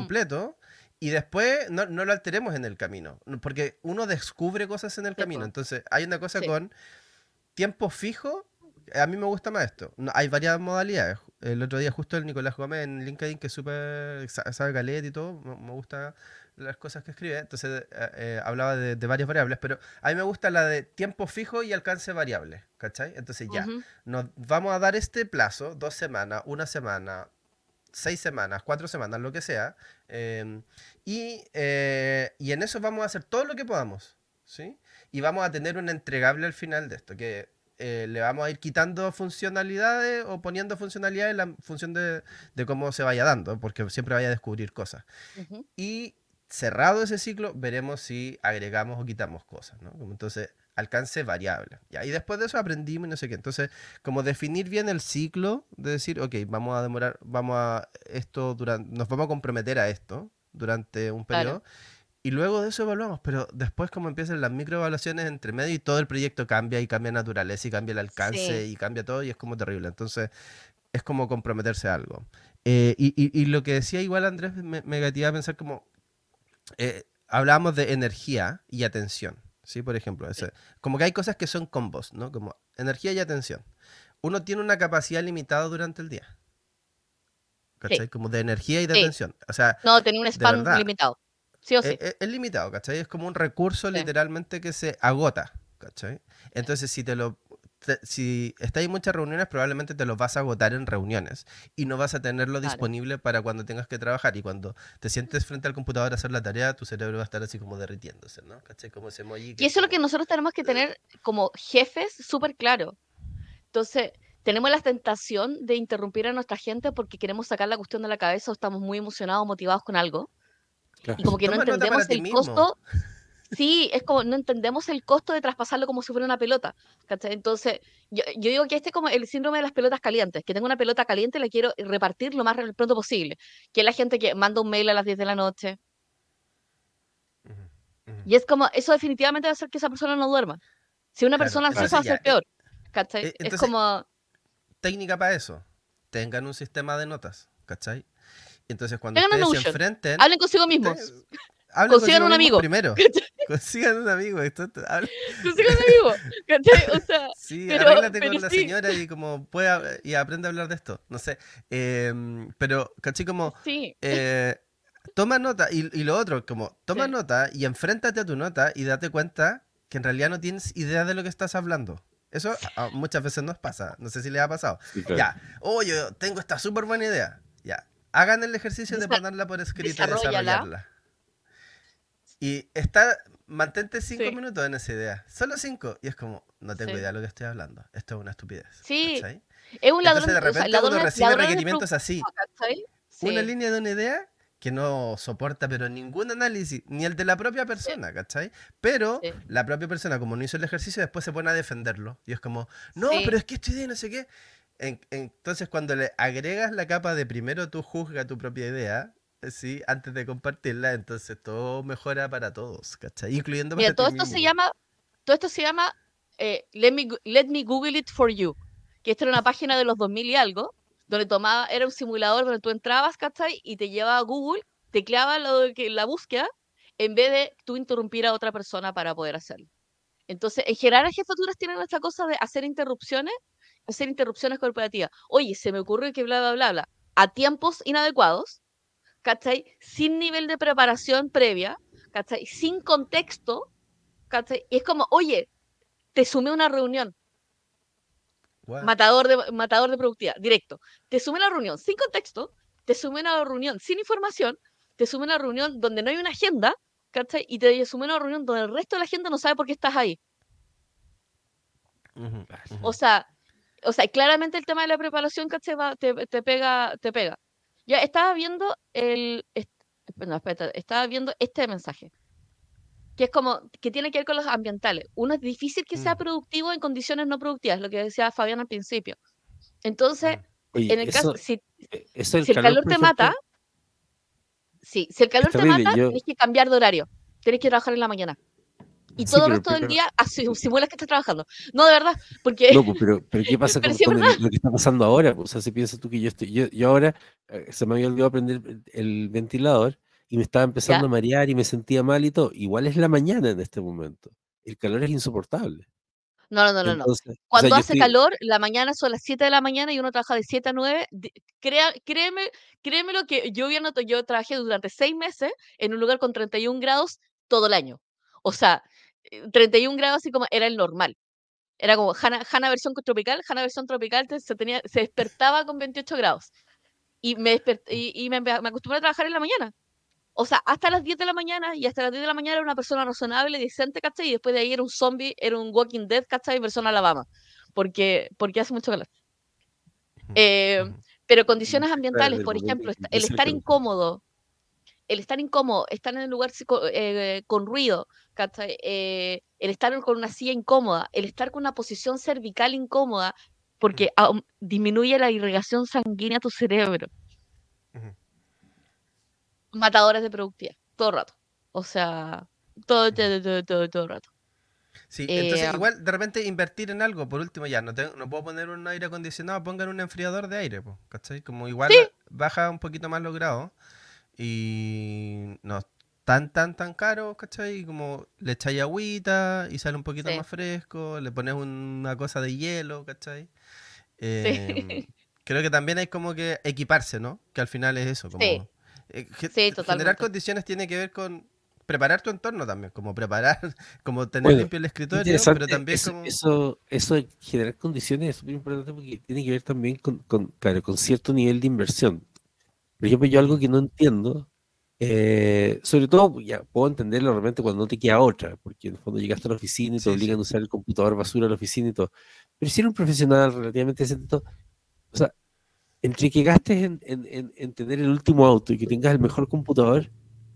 Y después no, no, lo alteremos en el camino. Porque uno descubre cosas en el camino. Entonces, hay una cosa con tiempo fijo. A mí me gusta más esto. hay varias modalidades el otro día justo el Nicolás Gómez en LinkedIn, que es súper, sabe calet y todo, me gusta las cosas que escribe, entonces eh, eh, hablaba de, varias variables, pero a mí me gusta la de tiempo fijo y alcance variable, ¿cachai? Entonces ya, nos vamos a dar este plazo, dos semanas, una semana, seis semanas, cuatro semanas, lo que sea, em, y, eh, y en eso vamos a hacer todo lo que podamos, ¿sí? Y vamos a tener un entregable al final de esto, que eh, le vamos a ir quitando funcionalidades o poniendo funcionalidades en la función de, cómo se vaya dando, porque siempre vaya a descubrir cosas. Y cerrado ese ciclo, veremos si agregamos o quitamos cosas, ¿no? Entonces, alcance variable. Y después de eso aprendimos y no sé qué. Entonces, como definir bien el ciclo, de decir, ok, vamos a demorar, vamos a esto durante, nos vamos a comprometer a esto durante un periodo y luego de eso evaluamos, pero después como empiezan las microevaluaciones entre medio y todo el proyecto cambia y cambia naturaleza y cambia el alcance y cambia todo y es como terrible. Entonces es como comprometerse a algo. Eh, y, y, lo que decía igual Andrés me, me a pensar como, eh, hablábamos de energía y atención, ¿sí? Por ejemplo, ese, como que hay cosas que son combos, ¿no? Como energía y atención. Uno tiene una capacidad limitada durante el día. ¿Cachai? Como de energía y de atención. O sea, no, tiene un spam limitado. E, e, es, limitado, ¿cachai? Es como un recurso literalmente que se agota, ¿cachai? Entonces, si te lo si estás en muchas reuniones, probablemente te lo vas a agotar en reuniones y no vas a tenerlo disponible para cuando tengas que trabajar. Y cuando te sientes frente al computador a hacer la tarea, tu cerebro va a estar así como derritiéndose, ¿no? ¿Cachai? Como ese emoji. Y eso es lo que nosotros tenemos que tener como jefes súper claro. Entonces, tenemos la tentación de interrumpir a nuestra gente porque queremos sacar la cuestión de la cabeza o estamos muy emocionados, motivados con algo. Y como que no entendemos el costo. Sí, es como no entendemos el costo de traspasarlo como si fuera una pelota. ¿cachai? Entonces, yo, yo digo que este es como el síndrome de las pelotas calientes, que tengo una pelota caliente y la quiero repartir lo más pronto posible. Que es la gente que manda un mail a las 10 de la noche. Y es como, eso definitivamente va a hacer que esa persona no duerma. Si una Claro, persona entonces ansiosa va a ser eh, peor. ¿cachai? eh, es como, Técnica para eso. Tengan un sistema de notas, entonces cuando Tengan ustedes se enfrenten... hablen consigo mismos. te- *laughs* *laughs* Consigan un amigo. Primero. Consigan un amigo. esto- Consigan un amigo. ¿cachai? O sea, *laughs* Sí, Pero- arréglate pero con la sí. señora y como pueda y aprende a hablar de esto. No sé. Em, pero, ¿cachai? Como sí. eh, toma nota. Y, y lo otro, como toma Sí. nota y enfréntate a tu nota y date cuenta que en realidad no tienes idea de lo que estás hablando. Eso muchas veces nos pasa. No sé si les ha pasado. Sí, claro. Ya, oh, yo tengo esta súper buena idea. Ya, hagan el ejercicio de Desa- ponerla por escrito y desarrollarla. Y está, mantente cinco Sí. minutos en esa idea. Solo cinco. Y es como, no tengo Sí. idea de lo que estoy hablando. Esto es una estupidez. Sí, ¿cachai? Es un ladrón, Entonces de o sea, repente ladrón- uno recibe requerimientos así. Sí. Una línea de una idea que no soporta pero ningún análisis, ni el de la propia persona, ¿cachai? Pero Sí. la propia persona, como no hizo el ejercicio, después se pone a defenderlo. Y es como, no, Sí. pero es que esta idea no sé qué. En- entonces, cuando le agregas la capa de primero tú juzga tu propia idea, ¿sí? Antes de compartirla, entonces todo mejora para todos, ¿cachai? Incluyendo Mira, para todo ti esto se mismo. llama, todo esto se llama eh, let, me, let me Google it for you, que esta era una página de los 2000 y algo, donde tomaba, era un simulador donde tú entrabas, ¿cachai? Y te llevaba a Google, tecleaba lo que, la búsqueda, en vez de tú interrumpir a otra persona para poder hacerlo. Entonces, en general las jefaturas tienen esta cosa de hacer interrupciones, hacer interrupciones corporativas. Oye, se me ocurre que bla, bla, bla, bla, a tiempos inadecuados, ¿cachai? Sin nivel de preparación previa, ¿cachai? Sin contexto, ¿cachai? Y es como, oye, te sumé a una reunión, What? matador de, matador de productividad, directo. Te sumé a la reunión sin contexto, te sumé a una reunión sin información, te sumé a una reunión donde no hay una agenda, ¿cachai? Y te sumé a una reunión donde el resto de la gente no sabe por qué estás ahí. O sea, o sea, claramente el tema de la preparación, ¿cachai? Va- te, te pega, te pega. Ya estaba viendo el, est- no, espérate, estaba viendo este mensaje, que es como, que tiene que ver con los ambientales. Uno es difícil que sea Mm. productivo en condiciones no productivas, lo que decía Fabián al principio. Entonces, Oye, en el caso, eso, si, eso del si el calor te mata, sí, si el calor te mata, yo- tienes que cambiar de horario, tienes que trabajar en la mañana. Y Sí, todo el pero resto del primero- día asi- *laughs* simulas que estás trabajando. No, de verdad, porque No, pero, pero ¿qué *laughs* pasa Pero con, con el- *laughs* lo que está pasando ahora? O sea, si piensas tú que yo estoy, yo, yo ahora eh, se me había olvidado prender el, el ventilador y me estaba empezando Ya. a marear y me sentía mal y todo. Igual es la mañana en este momento. El calor es insoportable. no, no, no, no, no. Entonces, o sea, Cuando hace estoy- calor, la mañana son las 7 de la mañana y uno trabaja de 7 a 9. di- Crea, créeme, créeme lo que yo, había notado- yo trabajé durante 6 meses en un lugar con 31 grados todo el año. O sea, 31 grados así como era el normal. Era como Hanna, Hanna versión tropical, Hanna versión tropical se, tenía, se despertaba con 28 grados. Y me, despert- y, y me, me acostumbré a trabajar en la mañana. O sea, hasta las 10 de la mañana, y hasta las 10 de la mañana era una persona razonable, decente, ¿cachai? Y después de ahí era un zombie, era un Walking Dead, ¿cachai? Versión Alabama. Porque, porque hace mucho calor. Eh, pero condiciones ambientales, por ejemplo, el estar incómodo, el estar incómodo, estar en el lugar eh, con ruido. Eh, el estar con una silla incómoda, el estar con una posición cervical incómoda, porque disminuye la irrigación sanguínea a tu cerebro. Ujú. Matadores de productividad, todo el rato. O sea, todo, todo, todo, todo, todo el rato. Sí, entonces Eh, igual de repente invertir en algo, por último ya, no, tengo- no puedo poner un aire acondicionado, pongan un enfriador de aire, po, ¿cachai? Como igual baja un poquito más los grados y no es tan, tan, tan caro, ¿cachai? Y como le echáis agüita y sale un poquito Sí. más fresco, le pones una cosa de hielo, ¿cachai? Em, creo que también hay como que equiparse, ¿no? Que al final es eso, como... Sí. eh, Sí, Generar totalmente. condiciones tiene que ver con preparar tu entorno también, como preparar, *laughs* como tener Bueno, limpio el escritorio, pero también eso, como... eso, eso de generar condiciones es súper importante porque tiene que ver también con, con, claro, con cierto nivel de inversión. Por ejemplo, yo algo que no entiendo, eh, sobre todo, ya puedo entenderlo realmente cuando no te queda otra, porque en el fondo llegaste a la oficina y te Sí, obligan sí. a usar el computador basura a la oficina y todo. Pero si eres un profesional relativamente decente, o sea, entre que gastes en, en, en- en tener el último auto y que tengas el mejor computador,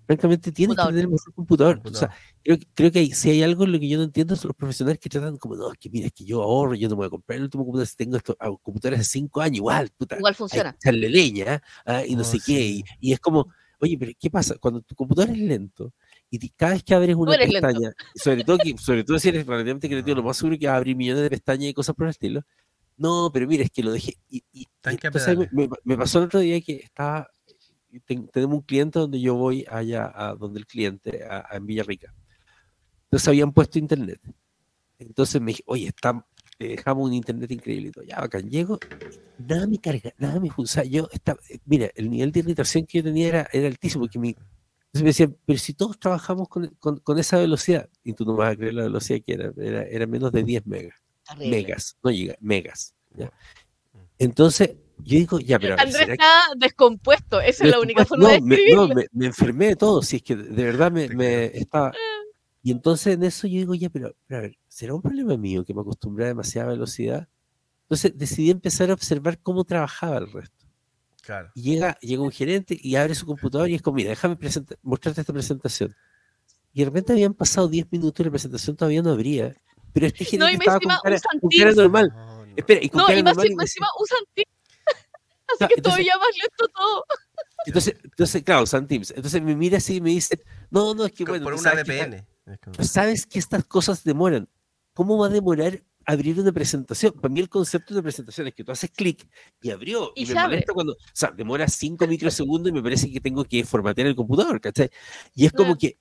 francamente tienes que Computador. tener el mejor computador. O Computador. sea, creo, que- creo que hay- si hay algo en lo que yo no entiendo son los profesionales que tratan como, no, es que mira, es que yo ahorro, yo no me voy a comprar el último computador si tengo estos ah, computadores de 5 años, igual, puta, Igual funciona. que echarle leña ah, y no Oh, sé qué. Y, sí. y es como, oye, pero ¿qué pasa? Cuando tu computador es lento y cada vez que abres una lento. pestaña, sobre todo, que, sobre todo si eres *laughs* relativamente creativo, lo más seguro que vas a abrir millones de pestañas y cosas por el estilo. No, pero mira, es que lo dejé. Y, y- y entonces me- me pasó el otro día que estaba. Ten- tenemos un cliente donde yo voy allá, a donde el cliente, a, a- en Villarrica. Entonces habían puesto internet. Entonces me dije, oye, está, te dejamos un internet increíble. y todo. Ya, bacán. Llego, nada me carga, nada me funciona. Yo estaba, eh, mira, el nivel de irritación que yo tenía era, era altísimo. Porque mi, entonces me decían, pero si todos trabajamos con, con- con esa velocidad, y tú no vas a creer la velocidad que era, era, era menos de 10 megas, megas, no llega, megas. ¿ya? Mm. Entonces, yo digo, ya, pero a ver, Andrés ¿será que- está descompuesto. Esa es la única forma de no, me, escribirlo. no, me, me enfermé de todo, si es que de verdad me, me estaba... Y entonces en eso yo digo, ya, pero, pero a ver, ¿será un problema mío que me acostumbré a demasiada velocidad? Entonces decidí empezar a observar cómo trabajaba el resto. Claro. Y llega, llega un gerente y abre su computador y es como, mira, déjame mostrarte esta presentación. Y de repente habían pasado 10 minutos y la presentación todavía no abría. Pero este gerente No, y me estaba con encima cara, usan con cara normal. No, no. Espera, y con No, cara y más, normal y me decía- encima usan Teams. Así que entonces- todavía más lento todo. Entonces, entonces, claro, usan Teams. Entonces me mira así y me dice, no, no, es que bueno, por una sabes que VPN. Tú sabes que estas cosas demoran. ¿Cómo va a demorar abrir una presentación? Para mí el concepto de presentación es que tú haces clic y abrió. Y Y, me molesta cuando, o sea, demora 5 microsegundos y me parece que tengo que formatear el computador, ¿cachai? Y es como que,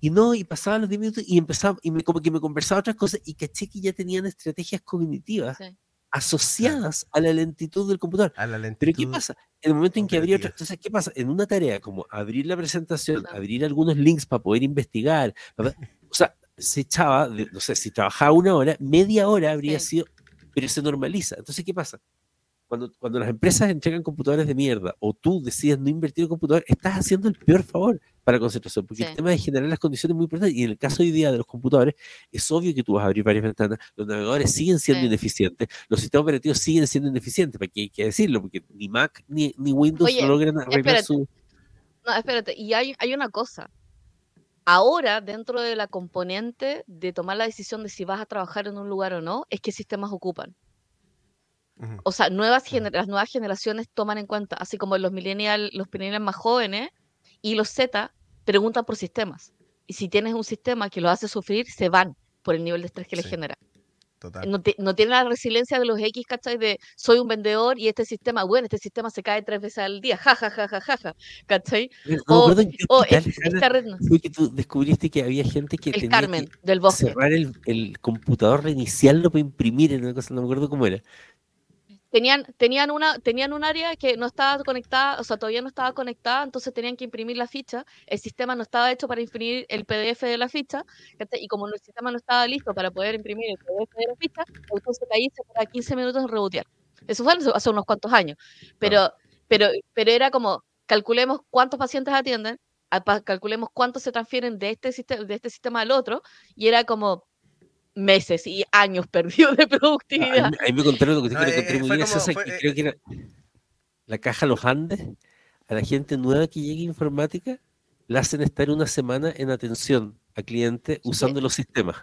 y no, y pasaban los 10 minutos y empezaba, y me, como que me conversaba otras cosas y caché que ya tenían estrategias cognitivas Sí. Asociadas a la lentitud del computador. A la Pero lentitud. ¿qué pasa? En el momento en que abrí otra, entonces, ¿qué pasa? En una tarea como abrir la presentación, abrir algunos links para poder investigar, o sea, se echaba, no sé, si trabajaba una hora, media hora habría Sí. sido, pero se normaliza. Entonces, ¿qué pasa? Cuando, cuando las empresas entregan computadores de mierda o tú decides no invertir en computador, estás haciendo el peor favor para la concentración, porque Sí. el tema de generar las condiciones es muy importante. Y en el caso hoy día de los computadores, es obvio que tú vas a abrir varias ventanas, los navegadores siguen siendo Sí. ineficientes, los sistemas operativos siguen siendo ineficientes, ¿para qué hay que decirlo? Porque ni Mac ni, ni Windows Oye, no logran arreglar espérate. su... No, espérate, y hay, hay una cosa. Ahora, dentro de la componente de tomar la decisión de si vas a trabajar en un lugar o no, es qué sistemas ocupan. O sea, nuevas las nuevas generaciones toman en cuenta, así como los millennials, los millennials más jóvenes y los Z preguntan por sistemas. Y si tienes un sistema que los hace sufrir, se van por el nivel de estrés que les Sí. genera. Total. No, ti- no tienen la resiliencia de los X, ¿cachai? De soy un vendedor y este sistema, bueno, este sistema se cae tres veces al día, ja, ja, ja, ja, ja, ja, ¿cachai? No me O, qué o Hanna, esta red no- fue que tú descubriste que había gente que el tenía Carmen que del bosque. cerrar el, el computador, reiniciarlo para imprimir en una cosa, no me acuerdo cómo era. Tenían, tenían, una, tenían un área que no estaba conectada, o sea, todavía no estaba conectada, entonces tenían que imprimir la ficha. El sistema no estaba hecho para imprimir el PDF de la ficha, y como el sistema no estaba listo para poder imprimir el PDF de la ficha, entonces ahí se para 15 minutos en rebotear. Eso fue hace- unos cuantos años. Pero, pero, pero era como, calculemos cuántos pacientes atienden, calculemos cuántos se transfieren de este, sistema, de este sistema al otro, y era como meses y años perdidos de Ah, productividad. Ahí, me- ahí me contaron lo que No, eh, eh, muy fue graciosa, como- que fue, creo eh, que era la caja Los Andes, a la gente nueva que llegue a informática, la hacen estar una semana en atención a cliente usando los sistemas.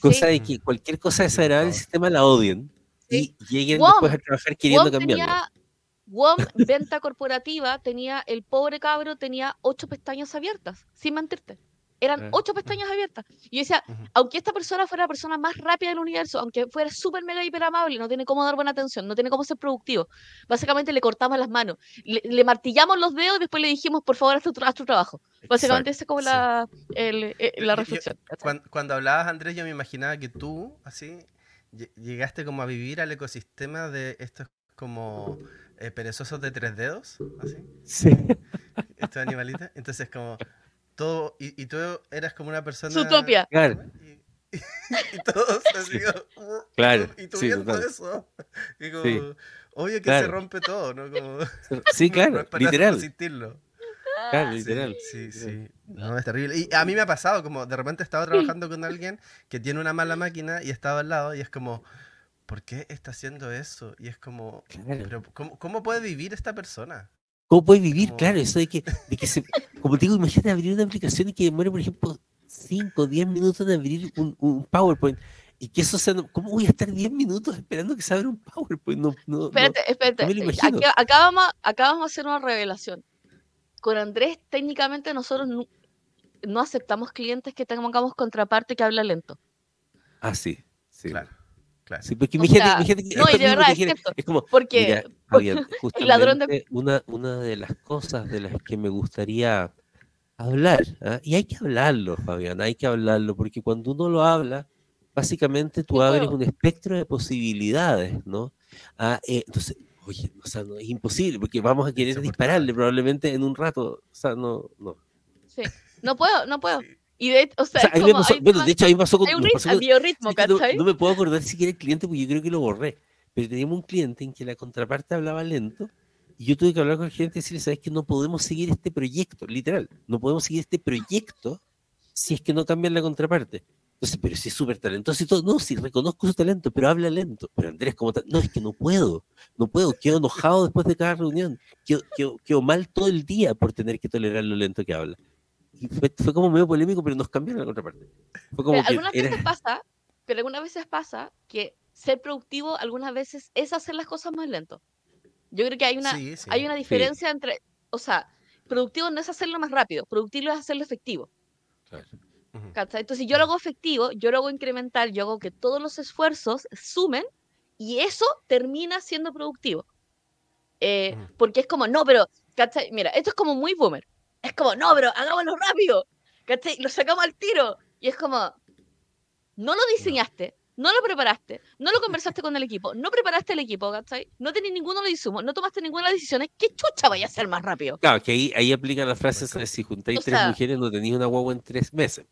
Cosa de que cualquier cosa desagradable del sistema la odien Sí. y lleguen WOM, después a trabajar queriendo cambiarlo. tenía, WOM, venta corporativa, tenía, el pobre cabro tenía ocho pestañas abiertas, sin mentirte. Eran Ah. ocho pestañas abiertas. Y yo decía, aunque esta persona fuera la persona más rápida del universo, aunque fuera súper mega hiper amable, no tiene cómo dar buena atención, no tiene cómo ser productivo, básicamente le cortamos las manos, le, le martillamos los dedos y después le dijimos, por favor, haz tu, haz tu trabajo. Básicamente esa es como sí. la, el- eh, Yo- la yo- reflexión. ¿cachai? Cuando, cuando hablabas, Andrés, yo me imaginaba que tú, así, lle- llegaste como a vivir al ecosistema de estos como eh, perezosos de tres dedos, así, Sí. estos animalitos. Entonces, como todo, y, y tú eras como una persona... Zootopia. Claro. *laughs* Y, y todos *laughs* así como, Claro, Y tú sí, viendo total. eso. Y como, Sí. obvio que se rompe todo, ¿no? Como, *laughs* Sí, no claro, es para literal. resistirlo. Claro, literal. Sí, sí. literal. No, es terrible. Y a mí me ha pasado, como de repente he estado trabajando con alguien que tiene una mala máquina y he estado al lado y es como, ¿por qué está haciendo eso? Y es como, Claro. pero ¿cómo, cómo puede vivir esta persona? ¿Cómo puedes vivir? Claro, eso de que, de que se, como te digo, imagínate abrir una aplicación y que demore, por ejemplo, 5 o 10 minutos en abrir un, un, PowerPoint. Y que eso sea, ¿cómo voy a estar 10 minutos esperando que se abra un PowerPoint? No, no, espérate, espérate. Aquí, acá, vamos, acá vamos a hacer una revelación. Con Andrés, técnicamente nosotros no, no aceptamos clientes que tengamos contraparte que habla lento. Ah, sí, sí. Claro. Claro. Sí, porque mi gente, mi gente, no, y de verdad, es, es como, porque, mira, *laughs* el ladrón de... una, una de las cosas de las que me gustaría hablar, ¿ah? y hay que hablarlo, Fabián, hay que hablarlo, porque cuando uno lo habla, básicamente tú abres un espectro de posibilidades, ¿no? Ah, eh, entonces, oye, o sea, no, es imposible, porque vamos a querer dispararle probablemente en un rato, o sea, no, no. Sí, no puedo, no puedo. Y de, o sea, como, bueno, de hecho, ahí pasó con. Hay un pasó biorritmo, ¿cachai? No, me puedo acordar si era el cliente porque yo creo que lo borré. Pero teníamos un cliente en que la contraparte hablaba lento y yo tuve que hablar con el cliente y decirle: ¿Sabes que no podemos seguir este proyecto? Literal, no podemos seguir este proyecto si es que no cambian la contraparte. Entonces, pero si es súper talentoso y todo, no, sí, reconozco su talento, pero habla lento. Pero Andrés, como tal, no, es que no puedo, no puedo, quedo enojado después de cada reunión, quedo, quedo, quedo mal todo el día por tener que tolerar lo lento que habla fue, como medio polémico, pero nos cambiaron la contraparte. Fue como algunas veces pasa, pero algunas veces pasa que ser productivo algunas veces es hacer las cosas más lento. Yo creo que hay una, Hay una diferencia entre, o sea, productivo no es hacerlo más rápido, productivo es hacerlo efectivo. Claro. Entonces, si yo lo hago efectivo, yo lo hago incremental, yo hago que todos los esfuerzos sumen y eso termina siendo productivo. Eh, porque es como, no, pero, ¿cachai? Mira, esto es como muy boomer. Es como, no, pero hagámoslo rápido. ¿Cachai? Lo sacamos al tiro. Y es como, no lo diseñaste, no lo preparaste, no lo conversaste con el equipo, no preparaste el equipo, ¿cachai? No tenés ninguno de los insumos, no tomaste ninguna de las decisiones. ¿Qué chucha vaya a ser más rápido? Claro, que ahí, ahí aplican las frases, si juntáis tres mujeres no tenéis una guagua en tres meses.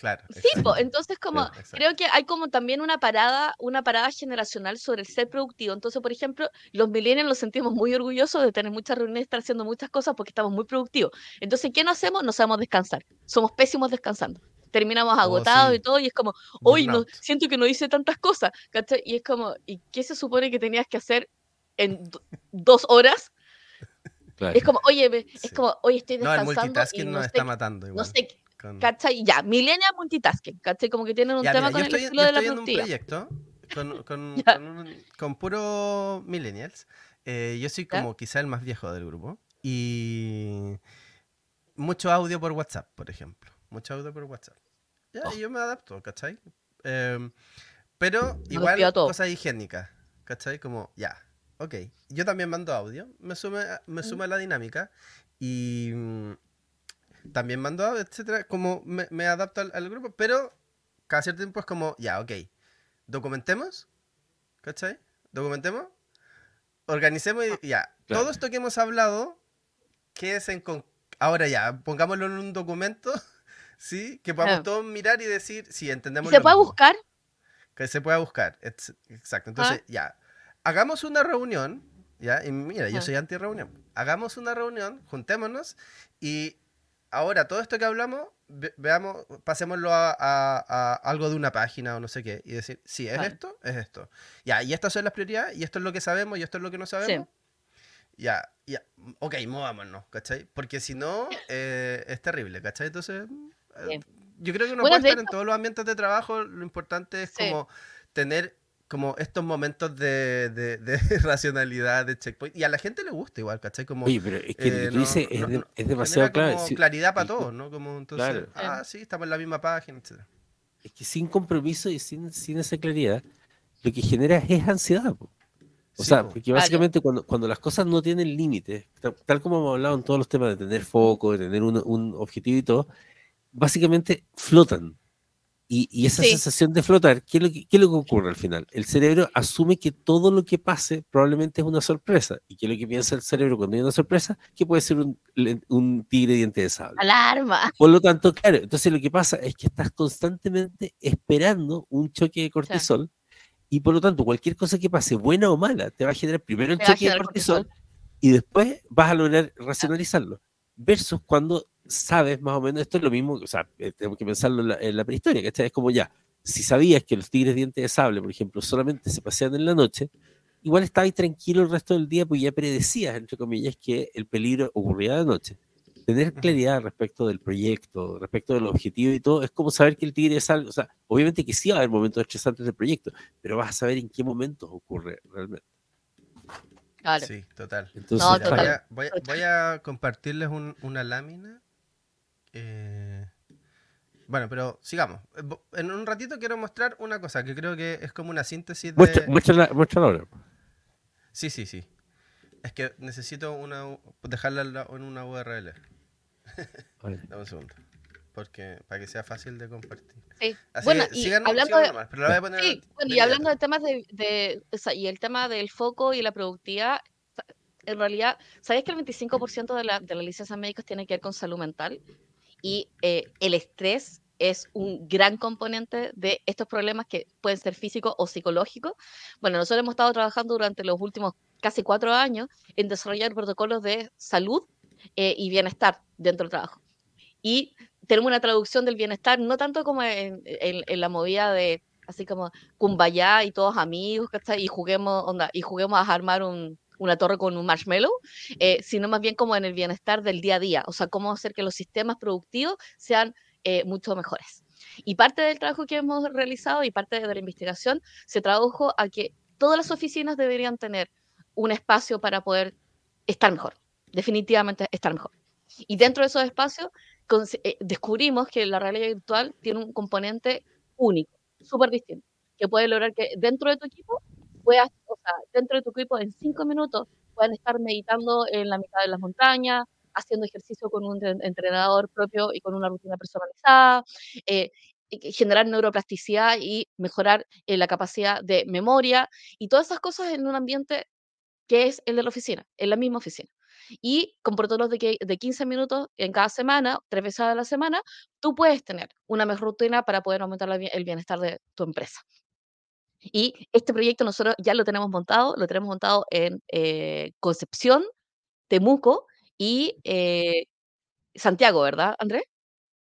Claro. Sí, entonces como creo que hay como también una parada, una parada generacional sobre el ser productivo. Entonces, por ejemplo, los millennials nos sentimos muy orgullosos de tener muchas reuniones, estar haciendo muchas cosas porque estamos muy productivos. Entonces, ¿qué no hacemos? No sabemos descansar. Somos pésimos descansando. Terminamos oh, agotados y todo, y es como, hoy no, siento que no hice tantas cosas. Y es como, ¿y qué se supone que tenías que hacer en dos horas? Es como, oye, es como, oye, estoy descansando. No, el multitasking nos está matando. Igual. No sé, ¿Cachai? Ya, millennial multitasking, ¿cachai? Como que tienen un tema con el estilo de la estoy en un proyecto con, *laughs* con, con, puro millennials. Eh, yo soy como quizá el más viejo del grupo. Y mucho audio por WhatsApp, por ejemplo. Mucho audio por WhatsApp. Ya, oh. yo me adapto, ¿cachai? Em, pero igual cosas higiénicas, ¿cachai? Como, ya, ok. Yo también mando audio, me sume, me suma la dinámica y también mando, etcétera, como me, me adapto al, grupo, pero cada cierto tiempo es como, ya, ok, documentemos, ¿cachai? Documentemos, organicemos y ya. Todo esto que hemos hablado, ¿qué es en ahora ya, pongámoslo en un documento, *laughs* ¿sí? Que podamos todos mirar y decir, si entendemos. ¿Se puede buscar? Que se pueda buscar, exacto. Entonces, ah. ya, hagamos una reunión, ¿ya? Y mira, yo ah. soy anti-reunión. Hagamos una reunión, juntémonos y ahora todo esto que hablamos, veamos, pasémoslo a, algo de una página o no sé qué, y decir, sí, es esto, es esto. Ya, y estas son las prioridades, y esto es lo que sabemos, y esto es lo que no sabemos. Ya, ya, ok, movámonos, ¿cachai? Porque si no, eh, es terrible, ¿cachai? Entonces, eh, yo creo que uno puede estar en todos los ambientes de trabajo, lo importante es como tener como estos momentos de, de, *laughs* racionalidad, de checkpoint. Y a la gente le gusta igual, ¿cachai? Como, Oye, pero es que lo que eh, tú dices es, demasiado claro. Como claridad para todos, ¿no? Como entonces, ah, sí, estamos en la misma página, etc. Es que sin compromiso y sin, sin esa claridad, lo que genera es ansiedad. O sea, porque básicamente cuando, cuando las cosas no tienen límites, tal, como hemos hablado en todos los temas de tener foco, de tener un, un objetivo y todo, básicamente flotan. Y, esa sensación de flotar, ¿qué es, lo que, ¿qué es, lo que, ocurre al final? El cerebro asume que todo lo que pase probablemente es una sorpresa. ¿Y qué es lo que piensa el cerebro cuando hay una sorpresa? Que puede ser un, un tigre diente de sable. Alarma. Por lo tanto, claro, entonces lo que pasa es que estás constantemente esperando un choque de cortisol. Y por lo tanto, cualquier cosa que pase, buena o mala, te va a generar primero un choque de cortisol, y después vas a lograr racionalizarlo. Versus cuando sabes más o menos, esto es lo mismo, o sea, eh, tenemos que pensarlo en la, prehistoria, ¿cachai? Es como ya, si sabías que los tigres dientes de sable, por ejemplo, solamente se pasean en la noche, igual estaba ahí tranquilo el resto del día, pues ya predecías, entre comillas, que el peligro ocurría de noche. Tener claridad respecto del proyecto, respecto del objetivo y todo, es como saber que el tigre es algo, o sea, obviamente que sí va a haber momentos estresantes del proyecto, pero vas a saber en qué momentos ocurre realmente. Claro. Sí, total. Entonces, No, Mira, total. Voy, a, voy a- voy a compartirles un- una lámina. Eh, Bueno, pero sigamos. Eh, En un ratito quiero mostrar una cosa que creo que es como una síntesis de... muestra, ahora. Sí, sí, sí. Es que necesito una, dejarla en la- en una URL. Ahora. *laughs* Dame un segundo. Porque, para que sea fácil de compartir. Sí. Así Bueno, que y sigan, hablando de- nomás, pero la voy a poner Sí, bueno, de y hablando de temas de, de- o sea, y el tema del foco y la productividad, en realidad, ¿sabías que el 25% de, la, de las licencias médicas tiene que ver con salud mental? Y eh, el estrés es un gran componente de estos problemas que pueden ser físicos o psicológicos. Bueno, nosotros hemos estado trabajando durante los últimos casi cuatro años en desarrollar protocolos de salud eh, y bienestar dentro del trabajo. Y tenemos una traducción del bienestar, no tanto como en, en- en la movida de así como kumbaya y todos amigos, ¿cachai? Y juguemos, onda, y juguemos a armar un- una torre con un marshmallow, eh, sino más bien como en el bienestar del día a día, o sea, cómo hacer que los sistemas productivos sean eh, mucho mejores. Y parte del trabajo que hemos realizado y parte de la investigación se tradujo a que todas las oficinas deberían tener un espacio para poder estar mejor, definitivamente estar mejor. Y dentro de esos espacios eh, descubrimos que la realidad virtual tiene un componente único, súper distinto, que puede lograr que dentro de tu equipo puedas, o sea, dentro de tu equipo en cinco minutos puedan estar meditando en la mitad de las montañas, haciendo ejercicio con un entren- entrenador propio y con una rutina personalizada, eh, generar neuroplasticidad y mejorar eh, la capacidad de memoria y todas esas cosas en un ambiente que es el de la oficina, en la misma oficina. Y con protocolos de, de 15 minutos en cada semana, tres veces a la semana, tú puedes tener una mejor rutina para poder aumentar el bienestar de tu empresa. Y este proyecto nosotros ya lo tenemos montado, lo tenemos montado en eh, Concepción, Temuco y eh, Santiago, ¿verdad, Andrés?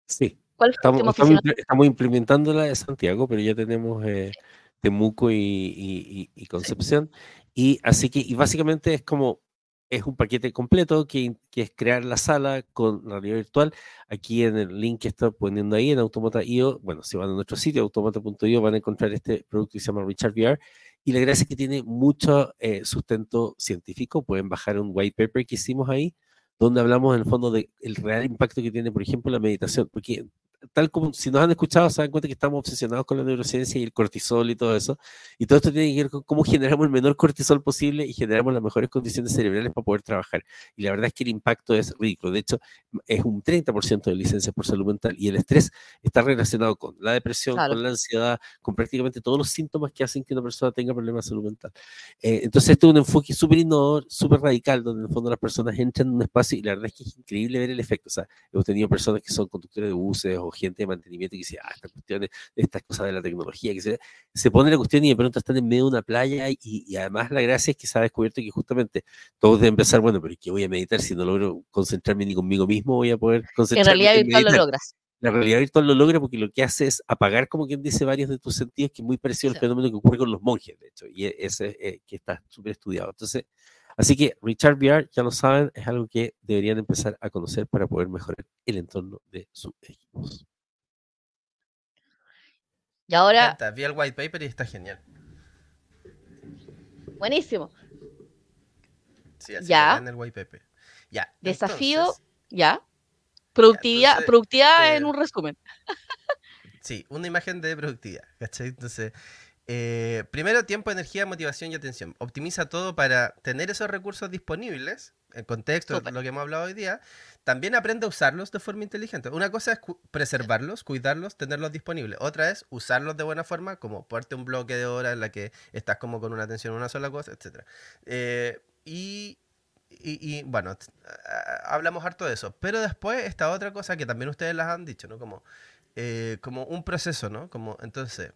Sí, ¿Cuál fue la estamos, estamos, estamos implementándola de Santiago, pero ya tenemos eh, Temuco y, y- y- y Concepción. Y así que, y básicamente es como, es un paquete completo que, que es crear la sala con realidad virtual. Aquí en el link que está poniendo ahí en Automata.io, bueno, si van a nuestro sitio, automata.io, van a encontrar este producto que se llama Richard VR. Y la gracia es que tiene mucho eh, sustento científico. Pueden bajar un white paper que hicimos ahí, donde hablamos en el fondo del real impacto que tiene, por ejemplo, la meditación. Porque tal como si nos han escuchado, se dan cuenta que estamos obsesionados con la neurociencia y el cortisol y todo eso. Y todo esto tiene que ver con cómo generamos el menor cortisol posible y generamos las mejores condiciones cerebrales para poder trabajar. Y la verdad es que el impacto es ridículo. De hecho, es un 30% de licencias por salud mental. Y el estrés está relacionado con la depresión, Claro. con la ansiedad, con prácticamente todos los síntomas que hacen que una persona tenga problemas de salud mental. Eh, entonces, este es un enfoque súper innovador, súper radical, donde en el fondo las personas entran en un espacio y la verdad es que es increíble ver el efecto. O sea, hemos tenido personas que son conductores de buses o gente de mantenimiento que dice, ah, estas cuestiones, estas cosas de la tecnología, que se, se pone la cuestión y de pronto están en medio de una playa y, y además la gracia es que se ha descubierto que justamente todos deben pensar, bueno, pero ¿qué voy a meditar si no logro concentrarme ni conmigo mismo? Voy a poder En concentrarme realidad en virtual lo meditar". logras. La realidad virtual lo logra porque lo que hace es apagar, como quien dice, varios de tus sentidos, que es muy parecido al fenómeno que ocurre con los monjes, de hecho, y e- ese eh, que está súper estudiado. Entonces, así que Richard VR, ya lo saben, es algo que deberían empezar a conocer para poder mejorar el entorno de sus equipos. Y ahora, Encanta, Vi el white paper y está genial. buenísimo. Sí, así Ya. vean el white paper. Ya. Desafío, entonces, ¿ya? Productividad, entonces, productividad en eh, un resumen. Sí, una imagen de productividad, ¿cachai? Entonces, eh, primero tiempo, energía, motivación y atención. Optimiza todo para tener esos recursos disponibles, en contexto de Súper. lo que hemos hablado hoy día. También aprende a usarlos de forma inteligente. Una cosa es cu- preservarlos, cuidarlos, tenerlos disponibles. Otra es usarlos de buena forma, como ponerte un bloque de horas en la que estás como con una atención a una sola cosa, etc. y, y, y, bueno, hablamos harto de eso. Pero después esta otra cosa que también ustedes las han dicho, ¿no? Como eh, como un proceso, ¿no? Como, entonces,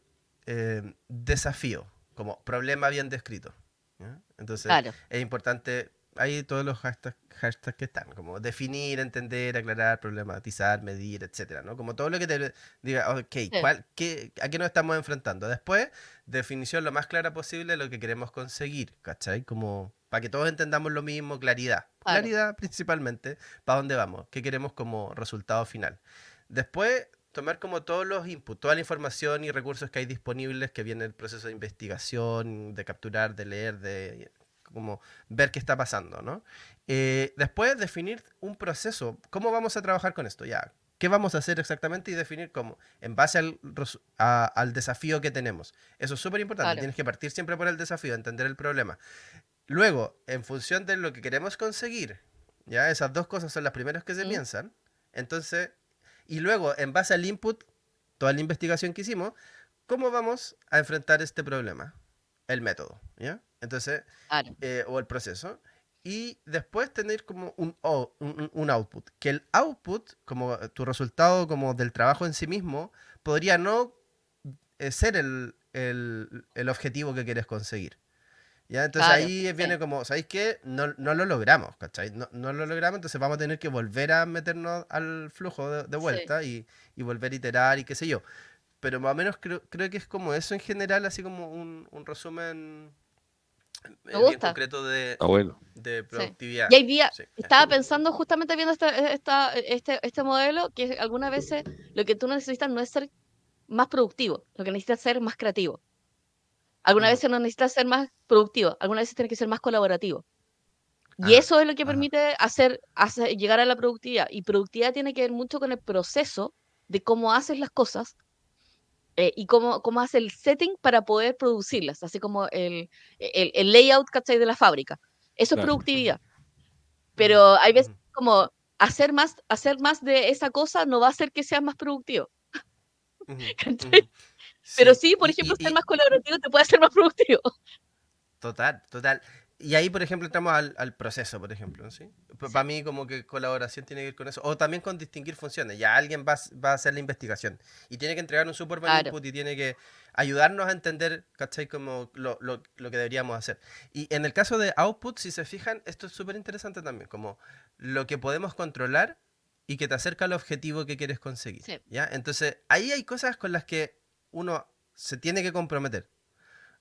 eh, desafío, como problema bien descrito. ¿ya? Entonces, Claro. es importante ahí todos los hashtags, hashtags que están, como definir, entender, aclarar, problematizar, medir, etcétera, ¿no? Como todo lo que te diga, ok, ¿cuál, qué, ¿a qué nos estamos enfrentando? Después, definición lo más clara posible de lo que queremos conseguir, ¿cachai? Como para que todos entendamos lo mismo, claridad. Claridad principalmente, para dónde vamos, qué queremos como resultado final. Después, tomar como todos los inputs, toda la información y recursos que hay disponibles, que viene el proceso de investigación, de capturar, de leer, de como ver qué está pasando, ¿no? Eh, después definir un proceso, ¿cómo vamos a trabajar con esto? Ya, ¿qué vamos a hacer exactamente? Y definir cómo, en base al, al desafío que tenemos. Eso es súper importante, tienes que partir siempre por el desafío, entender el problema. Luego, en función de lo que queremos conseguir, ya, esas dos cosas son las primeras que se piensan, entonces y luego, en base al input, toda la investigación que hicimos, ¿cómo vamos a enfrentar este problema? El método, ¿ya? Entonces, eh, o el proceso. Y después tener como un, un, output. Que el output, como tu resultado como del trabajo en sí mismo, podría no eh, ser el, el objetivo que quieres conseguir. ¿Ya? Entonces ahí viene como, ¿sabéis qué? No, no, lo logramos, ¿cachai? No, no, lo logramos, entonces vamos a tener que volver a meternos al flujo de, vuelta y, y, volver a iterar y qué sé yo. Pero más o menos creo, creo que es como eso en general, así como un, un resumen eh, bien concreto de, de productividad. Y hay día, estaba pensando justamente viendo esta, esta, este, este modelo, que algunas veces lo que tú necesitas no es ser más productivo, lo que necesitas es ser más creativo. Algunas veces no necesitas ser más productivo, algunas veces tienes que ser más colaborativo. Y eso es lo que permite hacer, hacer, llegar a la productividad. Y productividad tiene que ver mucho con el proceso de cómo haces las cosas eh, y cómo, cómo haces el setting para poder producirlas, así como el, el, el layout de la fábrica. Eso es productividad. Pero hay veces como hacer más, hacer más de esa cosa no va a hacer que seas más productivo. *laughs* Pero sí, por ejemplo, ser más colaborativo te puede hacer más productivo. *laughs* Total, total. Y ahí, por ejemplo, entramos al, proceso, por ejemplo, ¿sí? Para mí como que colaboración tiene que ver con eso. O también con distinguir funciones. Ya alguien va, va a hacer la investigación y tiene que entregar un super buen input y tiene que ayudarnos a entender, ¿cachai? Como lo, lo, lo, que deberíamos hacer. Y en el caso de output, si se fijan, esto es súper interesante también. Como lo que podemos controlar y que te acerca al objetivo que quieres conseguir. ¿ya? Entonces, ahí hay cosas con las que uno se tiene que comprometer.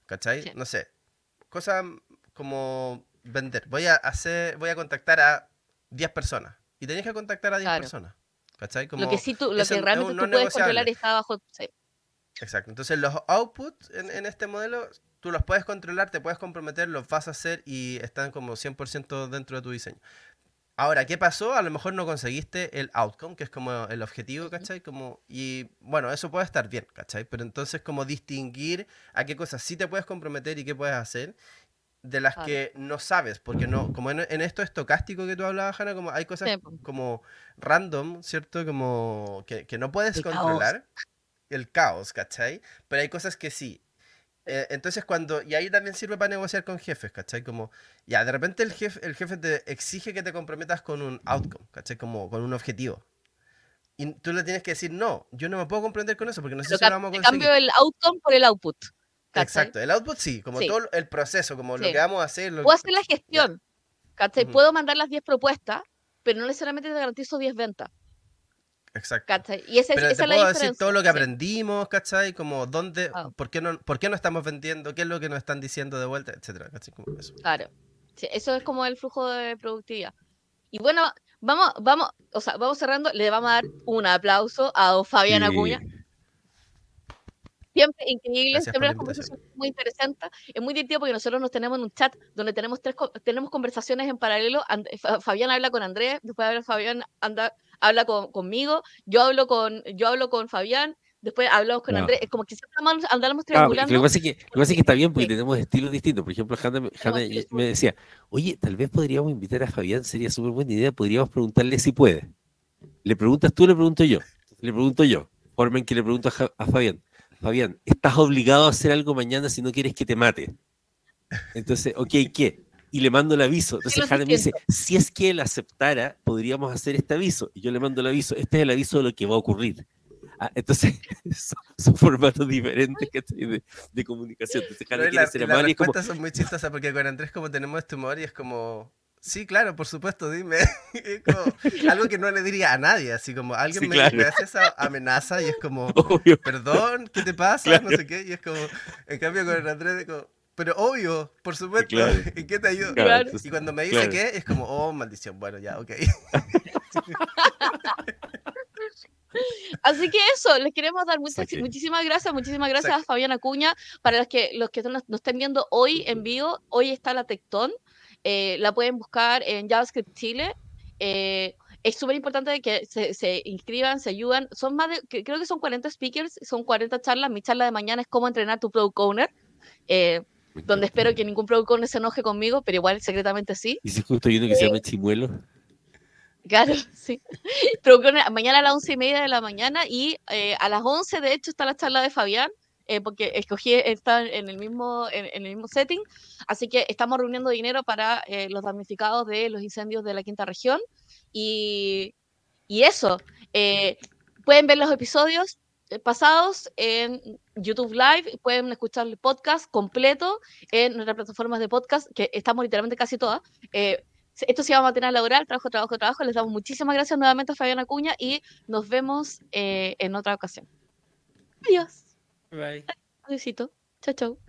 ¿Cachai? No sé. Cosas como vender. Voy a hacer, voy a contactar a 10 personas. Y tenés que contactar a 10 personas. ¿Cachai? Como lo que, sí tú, lo que realmente tú puedes controlar está bajo. Exacto. Entonces los outputs en, en, este modelo, tú los puedes controlar, te puedes comprometer, los vas a hacer y están como 100% dentro de tu diseño. Ahora, ¿qué pasó? A lo mejor no conseguiste el outcome, que es como el objetivo, ¿cachai? Como, y bueno, eso puede estar bien, ¿cachai? Pero entonces como distinguir a qué cosas sí te puedes comprometer y qué puedes hacer de las que no sabes, porque no, como en, esto estocástico que tú hablabas, Hanna, como hay cosas como random, ¿cierto? Como que, no puedes controlar el caos, ¿cachai? Pero hay cosas que sí. Eh, entonces cuando, y ahí también sirve para negociar con jefes, ¿cachai? Como, ya, de repente el jefe, el jefe te exige que te comprometas con un outcome, ¿cachai? Como con un objetivo. Y tú le tienes que decir, no, yo no me puedo comprender con eso porque no sé si lo vamos a conseguir. cambio el outcome por el output. Exacto, el output sí, como todo el proceso, como lo que vamos a hacer. Puedo hacer la gestión, ¿cachai? Puedo mandar las 10 propuestas, pero no necesariamente te garantizo 10 ventas. Exacto. Y esa, Pero te puedo decir todo lo que aprendimos, ¿cachai? Como dónde, ah. por, qué no, por qué no estamos vendiendo, qué es lo que nos están diciendo de vuelta, etcétera, Claro. eso es como el flujo de productividad. Y bueno, vamos, vamos, o sea, vamos cerrando, le vamos a dar un aplauso a Fabián Acuña. Siempre increíble, siempre una conversación muy interesante. Es muy divertido porque nosotros nos tenemos en un chat donde tenemos tres tenemos conversaciones en paralelo. Fabián habla con Andrés, después Fabián anda habla con, conmigo, yo hablo con, yo hablo con Fabián, después hablamos con Andrés, es como que siempre andamos triangulando. lo, que pasa es que, lo que está bien porque tenemos estilos distintos. Por ejemplo, Hanna, me decía, oye, tal vez podríamos invitar a Fabián, sería súper buena idea, podríamos preguntarle si puede. Le preguntas tú, le pregunto yo. Le pregunto yo. Forma en que le pregunto a, a Fabián. Fabián, ¿estás obligado a hacer algo mañana si no quieres que te mate? Entonces, ok, ¿qué? Y le mando el aviso. Entonces Jane me dice, si es que él aceptara, podríamos hacer este aviso. Y yo le mando el aviso, este es el aviso de lo que va a ocurrir. Ah, entonces, *laughs* son, formatos diferentes de, de comunicación. Entonces, Jane quiere ser amable. Las respuestas son muy chistosas porque con Andrés como tenemos este humor y es como, Sí, claro, por supuesto, dime. *laughs* Es como algo que no le diría a nadie, así como alguien Sí, me, claro. me hace esa amenaza y es como, *laughs* Obvio. perdón, ¿qué te pasa? Claro. No sé qué, y es como, en cambio con el Andrés, es como, pero obvio, por supuesto, Claro. *laughs* ¿en qué te ayudo? Claro, Y cuando me dice claro. qué, es como, oh, maldición, bueno, ya, ok. *laughs* Así que eso, les queremos dar muchas, Ok. muchísimas gracias, muchísimas gracias Saque. a Fabián Acuña. Para los que, los que nos, nos estén viendo hoy en vivo, hoy está la Tectón. eh, la pueden buscar en JavaScript Chile. eh, es súper importante que se, se inscriban, se ayudan. Son más de, que- creo que son 40 speakers, son 40 charlas. Mi charla de mañana es cómo entrenar tu product owner, eh, donde espero que ningún product owner se enoje conmigo, pero igual secretamente sí. Y si justo hay uno que se llama Chimuelo. Claro, *laughs* sí. Con- mañana a las once y media de la mañana y eh, a las 11 de hecho está la charla de Fabián, eh, porque escogí estar en el mismo en, en el mismo setting, así que estamos reuniendo dinero para eh, los damnificados de los incendios de la quinta región y, y eso. eh, pueden ver los episodios eh, pasados en YouTube Live, pueden escuchar el podcast completo en nuestras plataformas de podcast, que estamos literalmente casi todas. eh, esto se llama Material Laboral, Trabajo, Trabajo, Trabajo. Les damos muchísimas gracias nuevamente a Fabián Acuña y nos vemos eh, en otra ocasión. Adiós. Bye. Adiósito. Chao, chao.